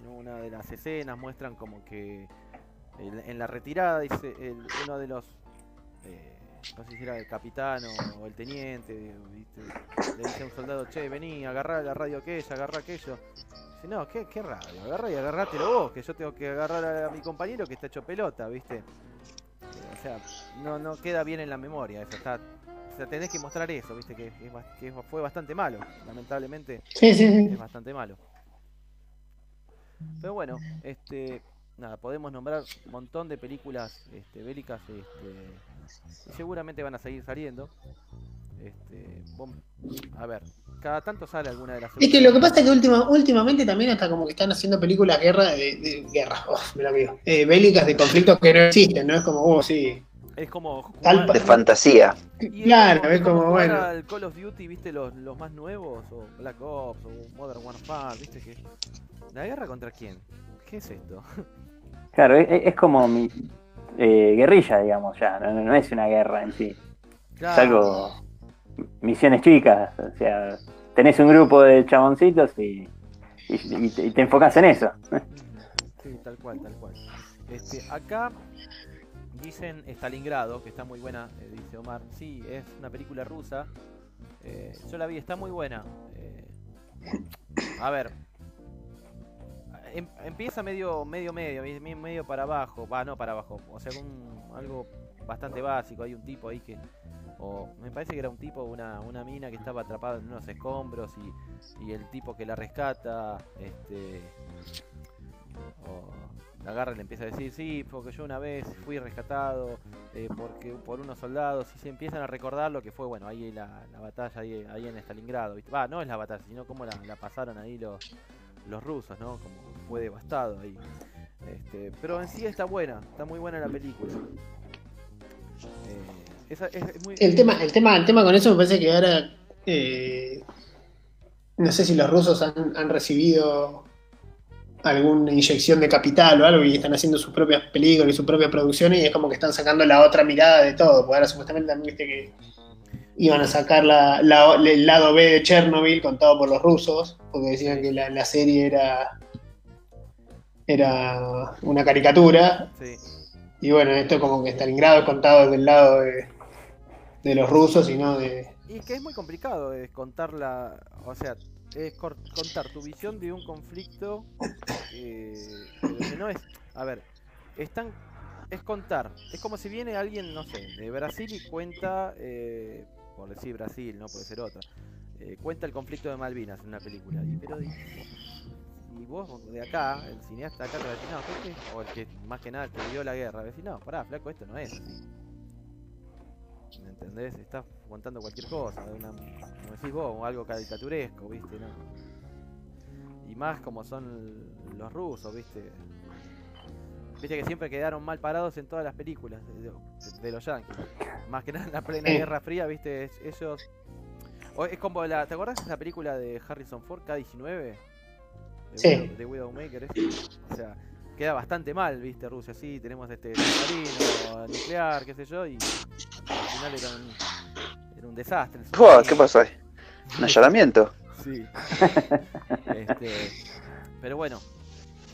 en una de las escenas, muestran como que en, en la retirada, dice el- uno de los, eh, no sé si era el capitán o, o el teniente, ¿viste? le dice a un soldado, che, vení, agarrá la radio aquella, agarrá aquello. Dice, no, ¿qué, qué radio? Agarrá y agarrátelo vos, que yo tengo que agarrar a, mi compañero que está hecho pelota, ¿viste? Eh, O sea, no, no queda bien en la memoria, eso está o sea, tenés que mostrar eso, viste, que, bas- que fue bastante malo. Lamentablemente sí, sí, sí. es bastante malo. Pero bueno, este, nada, podemos nombrar un montón de películas este, bélicas, este, y seguramente van a seguir saliendo. Este, a ver, cada tanto sale alguna de las. Es que lo que pasa es que última- últimamente también hasta como que están haciendo películas guerra de, de- guerra, oh, me eh, bélicas de conflictos que no existen, ¿no? Es como, oh, sí. Es como Tal jugar- De fantasía. Claro, es como, jugar bueno. al Call of Duty, viste, los, los más nuevos, o Black Ops, o Modern Warfare, viste que. ¿La guerra contra quién? ¿Qué es esto? Claro, es, es como mi, eh, guerrilla, digamos, ya, no, no- no es una guerra en sí. Es algo. Misiones chicas, o sea, tenés un grupo de chaboncitos y, y, y te, y te enfocás en eso. Sí, tal cual, tal cual. Este, acá dicen Stalingrado, que está muy buena, eh, dice Omar. Sí, es una película rusa Eh, yo la vi, está muy buena. Eh, a ver. em- empieza medio, medio, medio, me- medio para abajo. Va, no para abajo. O sea, algo bastante básico. Hay un tipo ahí que. O me parece que era un tipo, una, una mina que estaba atrapada en unos escombros y, y el tipo que la rescata, este. O la agarra y le empieza a decir, sí, porque yo una vez fui rescatado eh, porque por unos soldados y se empiezan a recordar lo que fue, bueno, ahí la, la batalla ahí, ahí en Stalingrado. no es la batalla, sino cómo la, la pasaron ahí los, los rusos, ¿no? Como fue devastado ahí. Este, pero en sí está buena, está muy buena la película. Eh, esa- es, es muy... El tema, el tema, el tema con eso me parece que ahora eh, no sé si los rusos han, han recibido alguna inyección de capital o algo y están haciendo sus propias películas y sus propias producciones y es como que están sacando la otra mirada de todo, porque ahora supuestamente también viste que iban a sacar la, la- el lado B de Chernobyl contado por los rusos, porque decían que la, la serie era era una caricatura. Sí, y bueno, esto como que Stalingrado es contado desde el lado de, de los rusos y no de... Y que es muy complicado es contar la, o sea, es contar tu visión de un conflicto eh, que no es, a ver, es tan, es contar, es como si viene alguien, no sé, de Brasil y cuenta, eh, por decir Brasil, no puede ser otra, eh, cuenta el conflicto de Malvinas en una película, y pero y, vos de acá, el cineasta acá te decir, no, ¿qué- qué? o el que más que nada te vio la guerra, decir, no, pará, flaco, esto no es así. ¿Me entendés? Estás contando cualquier cosa, de una, como decís vos, algo caricaturesco, ¿viste? ¿no? Y más como son los rusos, ¿viste? Viste que siempre quedaron mal parados en todas las películas de, de- de los yankees. Más que nada en la plena. Guerra Fría, ¿viste? Es- ellos... es como la... ¿Te acordás de esa película de Harrison Ford, K-19? De, Sí. Widow- de Widowmaker, ese. O sea, queda bastante mal, ¿viste? Rusia, sí, tenemos este submarino nuclear, qué sé yo, y al final era un, desastre. ¿Qué pasó ahí? ¿Un allanamiento? Sí. Este, pero bueno,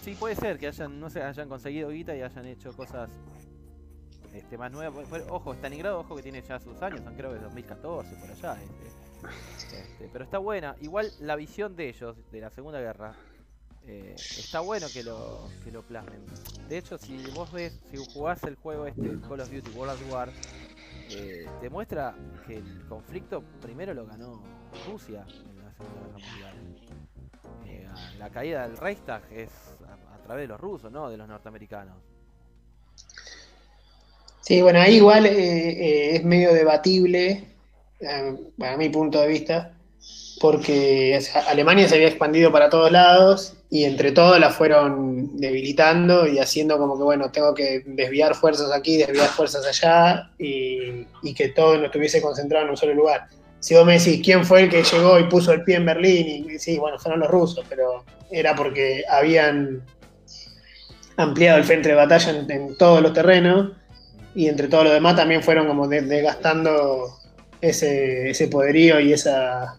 sí puede ser que hayan, no sé, hayan conseguido guita y hayan hecho cosas este, más nuevas. Ojo, Stalingrado, ojo que tiene ya sus años, creo que 2014 por allá. este, este, pero está buena. Igual la visión de ellos de la Segunda Guerra eh, está bueno que lo, que lo plasmen. De hecho, si vos ves, si jugás el juego este, Call of Duty World at War, eh, te muestra que el conflicto primero lo ganó Rusia en la Segunda Guerra Mundial. Eh, a- la caída del Reichstag es a, a través de los rusos, no de los norteamericanos. Sí, bueno, ahí igual eh, es medio debatible, eh, a mi punto de vista, porque Alemania se había expandido para todos lados y entre todos la fueron debilitando y haciendo como que, bueno, tengo que desviar fuerzas aquí, desviar fuerzas allá y, que todo no estuviese concentrado en un solo lugar. Si vos me decís quién fue el que llegó y puso el pie en Berlín, y sí, bueno, fueron los rusos, pero era porque habían ampliado el frente de batalla en, todos los terrenos y entre todo lo demás también fueron como de- desgastando ese poderío y esa,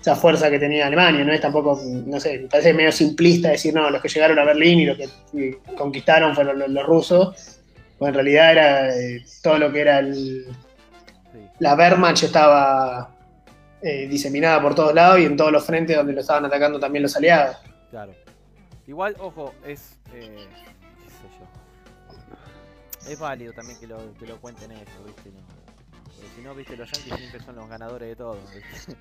esa fuerza que tenía Alemania, ¿no? Es tampoco, no sé, me parece medio simplista decir, no, los que llegaron a Berlín y los que y conquistaron fueron los, los rusos, pues en realidad era eh, todo lo que era el, la Wehrmacht estaba eh, diseminada por todos lados y en todos los frentes donde lo estaban atacando también los aliados. Claro. Igual, ojo, es. Eh, qué sé yo. Es válido también que lo, que lo cuenten ellos, ¿viste? No, porque si no, ¿viste? Los yankees siempre son los ganadores de todo. ¿viste?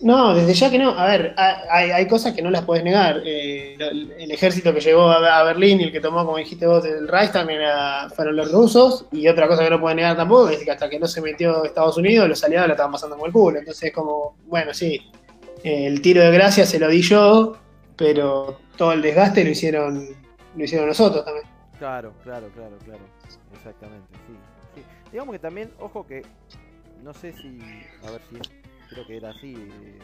No, desde ya que no. A ver, ha- hay, hay cosas que no las puedes negar. Eh, el ejército que llegó a, a Berlín y el que tomó, como dijiste vos, el Reichstag era- fueron los rusos. Y otra cosa que no puedes negar tampoco es que hasta que no se metió Estados Unidos, los aliados la estaban pasando como el culo. Entonces, como, bueno, sí, eh, el tiro de gracia se lo di yo, pero todo el desgaste lo hicieron, lo hicieron nosotros también. Claro, claro, claro, claro. Exactamente, sí. Digamos que también, ojo que. No sé si. A ver si. Creo que era así. eh,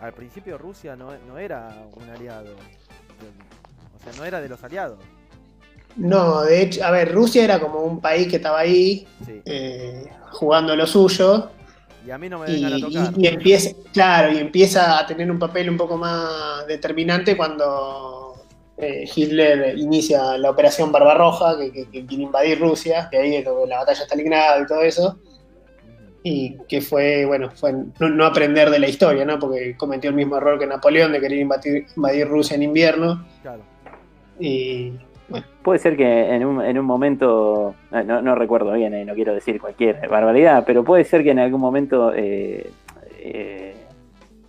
al principio Rusia no, no era un aliado. O sea, no era de los aliados. No, de hecho, a ver, Rusia era como un país que estaba ahí Sí. eh, jugando lo suyo. Y a mí no me y, a tocar. y- y empieza, claro, y empieza a tener un papel un poco más determinante cuando eh, Hitler inicia la operación Barbarroja, que, que- que quiere invadir Rusia, que ahí es donde la batalla de Stalingrado y todo eso. Y que fue, bueno, fue no, no aprender de la historia, ¿no? Porque cometió el mismo error que Napoleón de querer invadir, invadir Rusia en invierno. Claro. Y bueno, Puede ser que en un, en un momento, no, no- no recuerdo bien, eh, no quiero decir cualquier barbaridad, pero puede ser que en algún momento eh, eh,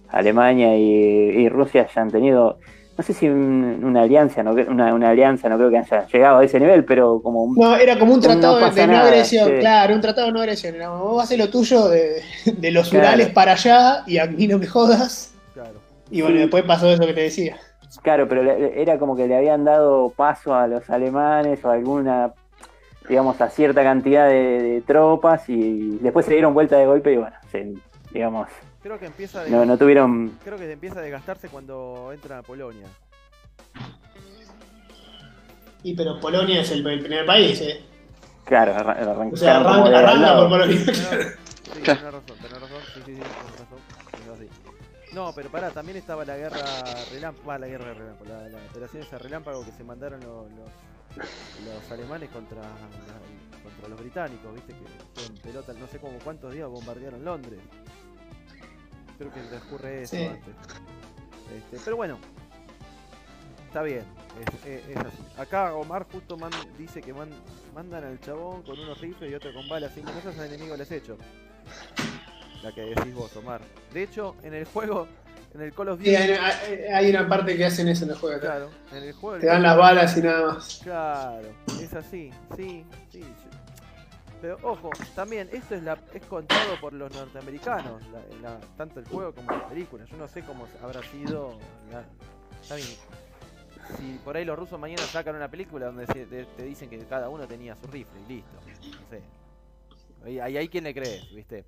Alemania y, y Rusia hayan tenido, no sé si un- una alianza, no, una, una alianza, no creo que hayan llegado a ese nivel, pero como un- no, era como un No tratado de- pasa de no nada, agresión, sí. claro, un tratado de no agresión. Era, vos haces lo tuyo de, de los Claro. Urales para allá y a mí no me jodas. Claro. Y bueno, Sí. después pasó eso que te decía. Claro, pero le- era como que le habían dado paso a los alemanes o alguna, digamos, a cierta cantidad de, de tropas y después se dieron vuelta de golpe y bueno, se- digamos, Creo que empieza a no, no tuvieron... creo que empieza a desgastarse cuando entra a Polonia. Y pero Polonia es el, el primer país, ¿eh? Claro, arran- arrancaron O sea, arranca, de arranca por Polonia. Sí, tenés razón, tenés razón, sí, sí, sí, tenés razón. No, pero pará, también estaba la guerra relámpago, la guerra relámpago, la, la operación esa relámpago que se mandaron los, los, los alemanes contra, la- contra los británicos, viste que en pelota, no sé cómo cuántos días bombardearon Londres. Creo que transcurre eso Sí. antes. Este, pero bueno, está bien, es, es- es así. Acá Omar justo man- dice que man- mandan al chabón con unos rifles y otro con balas, cinco cosas al enemigo les hecho. La que decís vos, Omar. De hecho, en el juego, en el Call of Sí, Duty, hay, hay- hay una parte que hacen eso en el juego. claro, en el juego Te dan las balas y nada más. Claro, es así, sí, sí. sí. Pero ojo, también esto es la es contado por los norteamericanos, tanto el juego como la película. Yo no sé cómo habrá sido. la- está bien. Si por ahí los rusos mañana sacan una película donde se- te, dicen que cada uno tenía su rifle y listo. No sé. Ahí, hay quien le cree, ¿viste?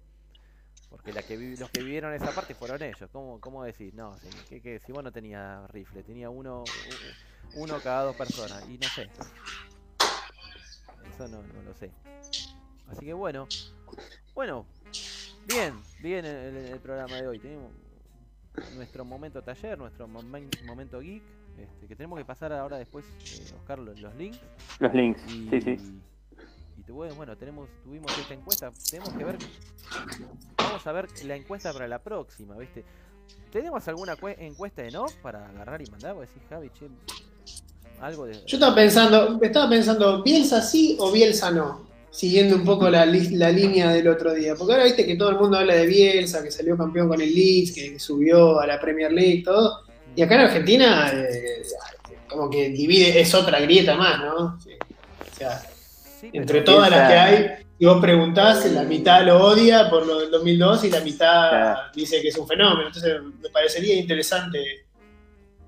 Porque los que vivieron esa parte fueron ellos. ¿Cómo, cómo decís? No, si, que, que si vos no tenías rifle, tenía uno, uno cada dos personas. Y no sé. Eso no, no lo sé. Así que bueno. Bueno. Bien, bien el, el- programa de hoy. Tenemos nuestro momento taller, nuestro momen- momento geek. Este, que tenemos que pasar ahora después, eh, Oscar, los, los links. Los links, Y, sí, sí. y bueno, tenemos, tuvimos esta encuesta. Tenemos que ver. Vamos a ver la encuesta para la próxima, ¿viste? ¿Tenemos alguna cue- encuesta de no para agarrar y mandar? Vos decís, Javi, che, algo de. Yo estaba pensando, estaba pensando, ¿Bielsa sí o Bielsa no? Siguiendo un poco la, la línea del otro día. Porque ahora viste que todo el mundo habla de Bielsa, que salió campeón con el Leeds, que subió a la Premier League, todo. Y acá en Argentina, eh, como que divide, es otra grieta más, ¿no? Sí. O sea, Sí, entre todas las que hay, si vos preguntás, la mitad lo odia por lo del 2002 y la mitad Claro. dice que es un fenómeno. Entonces me parecería interesante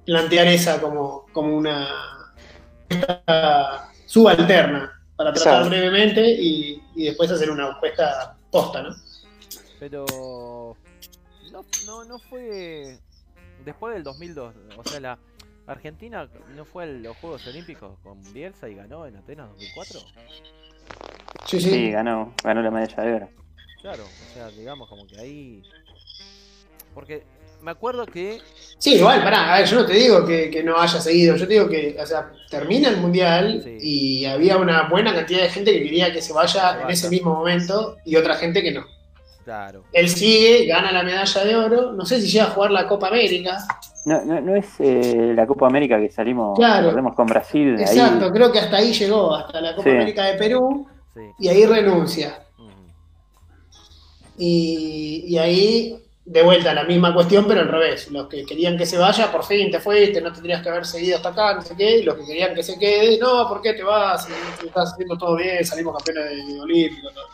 plantear esa como, como una subalterna para tratar Exacto. brevemente y, y después hacer una encuesta posta, ¿no? Pero no, no, no fue después del 2002, o sea, la Argentina no fue a los Juegos Olímpicos con Bielsa y ganó en Atenas 2004. Sí, sí. Sí, ganó, ganó la medalla de oro. Claro, o sea, digamos como que ahí porque me acuerdo que Sí, igual, pará, a ver, yo no te digo que, que no haya seguido, yo te digo que, o sea, termina el mundial Sí. y había una buena cantidad de gente que quería que se vaya Se en ese mismo momento y otra gente que no. claro, Él sigue, gana la medalla de oro, no sé si llega a jugar la Copa América. No, no, no es eh, la Copa América que salimos, Claro. con Brasil. Exacto, Ahí, creo que hasta ahí llegó, hasta la Copa Sí. América de Perú, sí. y ahí renuncia. Y, y ahí, de vuelta, la misma cuestión, pero al revés. Los que querían que se vaya, por fin te fuiste, no tendrías que haber seguido hasta acá, no sé qué. Y los que querían que se quede, no, ¿por qué te vas? Estás haciendo todo bien, salimos campeones de Olímpico. todo.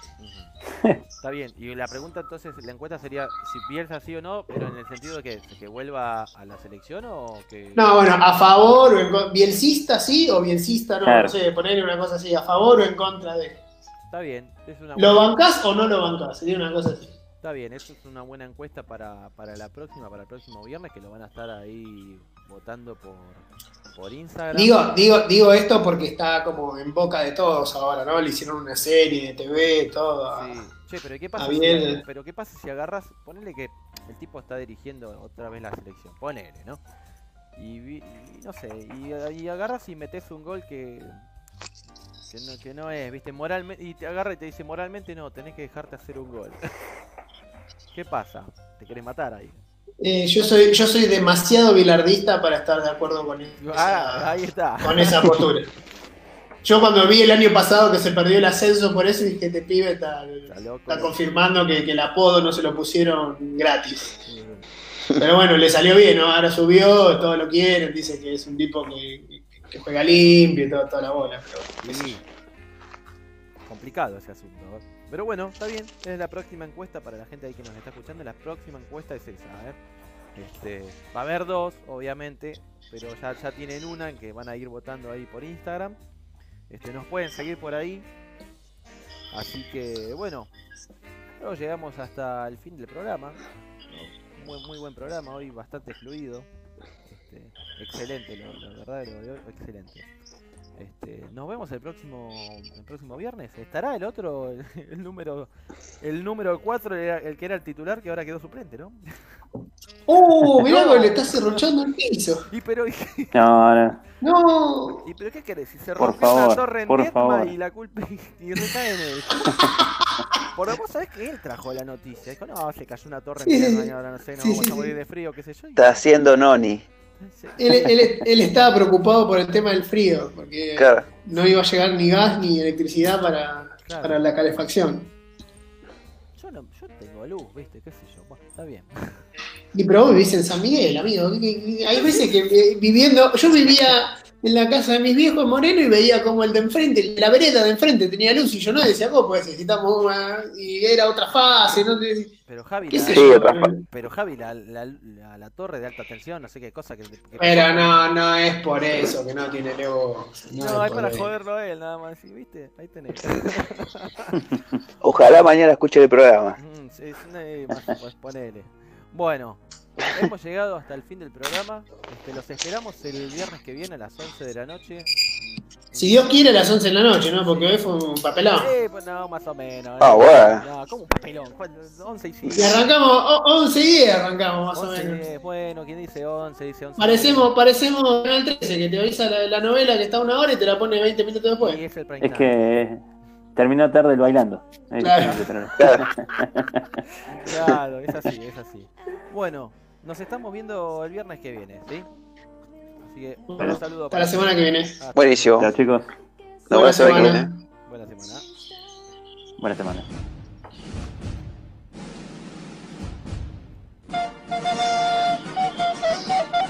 Está bien, y la pregunta entonces, la encuesta sería si Bielsa sí o no, pero en el sentido de que, que vuelva a la selección o que... No, bueno, a favor o en contra. Bielcista sí o bielcista no, Claro. no sé, ponerle una cosa así, a favor o en contra de. Está bien, es una ¿Lo bancás o no lo bancás? Sería una cosa así. Está bien, eso es una buena encuesta para, para la próxima, para el próximo viernes, que lo van a estar ahí votando por, por Instagram. Digo, digo, digo esto porque está como en boca de todos ahora, ¿no? Le hicieron una serie de TV, todo. Sí. Che, pero ¿qué pasa si, pero qué pasa si agarras, ponele que el tipo está dirigiendo otra vez la selección, ponele, ¿no? Y, y no sé, y, y agarras y metes un gol que que no, que no es, viste, moralmente y te agarra y te dice moralmente no, tenés que dejarte hacer un gol. ¿Qué pasa? ¿Te querés matar ahí? Eh, yo soy yo soy demasiado bilardista para estar de acuerdo con esa, Ah, ahí está. con esa postura. Yo cuando vi el año pasado que se perdió el ascenso por eso dije, este pibe está, está confirmando que, que el apodo no se lo pusieron gratis. Pero bueno, le salió bien, ¿no? Ahora subió, todos lo quieren, dice que es un tipo que, que juega limpio y toda la bola. Pero, Sí. Complicado ese asunto. ¿eh? Pero bueno, está bien. Es la próxima encuesta para la gente ahí que nos está escuchando. La próxima encuesta es esa. ¿eh? Este, va a haber dos, obviamente. Pero ya, ya tienen una en que van a ir votando ahí por Instagram. Este, nos pueden seguir por ahí. Así que bueno. Luego llegamos hasta el fin del programa. Muy, muy buen programa hoy, bastante fluido. Este, excelente, lo, la verdad, lo hoy, excelente. Este, nos vemos el próximo el próximo viernes. ¿Estará el otro, el, el número el número 4, el, el que era el titular, que ahora quedó suplente, ¿no? ¡Uh! Mirá cómo le está cerruchando el piso. Y pero, y, No, no. ¡No! y pero ¿qué querés? Si se Por rompió favor, torre en por Vietma favor. y la culpa y, y recae en él. Por vos sabés que él trajo la noticia. Dijo, no, se cayó una torre en Vietma sí. y ahora no sé, nos Sí, vamos sí, a morir sí. de frío, qué sé yo. y- Está haciendo noni. Él, él- él estaba preocupado por el tema del frío, porque Claro. no iba a llegar ni gas ni electricidad para, Claro. para la calefacción. Yo, no, yo tengo luz, viste, qué sé yo. Bueno, está bien. Y pero vos vivís en San Miguel, amigo. Hay veces que eh, viviendo. Yo vivía en la casa de mis viejos en Moreno y veía como el de enfrente, la vereda de enfrente tenía luz y yo no decía, ¿cómo pues necesitamos una? Y era otra fase, ¿no? Pero Javi, ¿Qué la, Sí, pero Javi, la, la, la, la torre de alta tensión, no sé qué cosa que. que- Pero no, no es por eso que no tiene luz. No, es es por para eso. joderlo a él, nada más. ¿sí? ¿Viste? Ahí tenés. Ojalá mañana escuche el programa. Mm, sí, sí, no, más, pues ponele. Bueno, hemos llegado hasta el fin del programa. Este, los esperamos el viernes que viene a las 11 de la noche. Si Dios quiere, a las 11 de la noche, ¿no? Porque hoy fue un papelón. Eh, pues no, más o menos. Ah, eh. bueno. No, como un papelón. ¿Cuál? 11 y 5. Y arrancamos, o- 11 y 10 arrancamos más o 11 y menos. 10, bueno, quien dice 11, dice 11. Parecemos, parecemos Canal 13, que te avisa la, la novela que está a una hora y te la pone 20 minutos Y después. es el Es que terminó tarde el bailando. Claro. Claro, es así, es así. Bueno, nos estamos viendo el viernes que viene, ¿sí? Así que un bueno, saludo. Hasta ah, la semana que viene. Hasta Buenísimo. Chao, chicos. No, buena, buena, semana. Semana buena semana. Buena semana. Buena semana.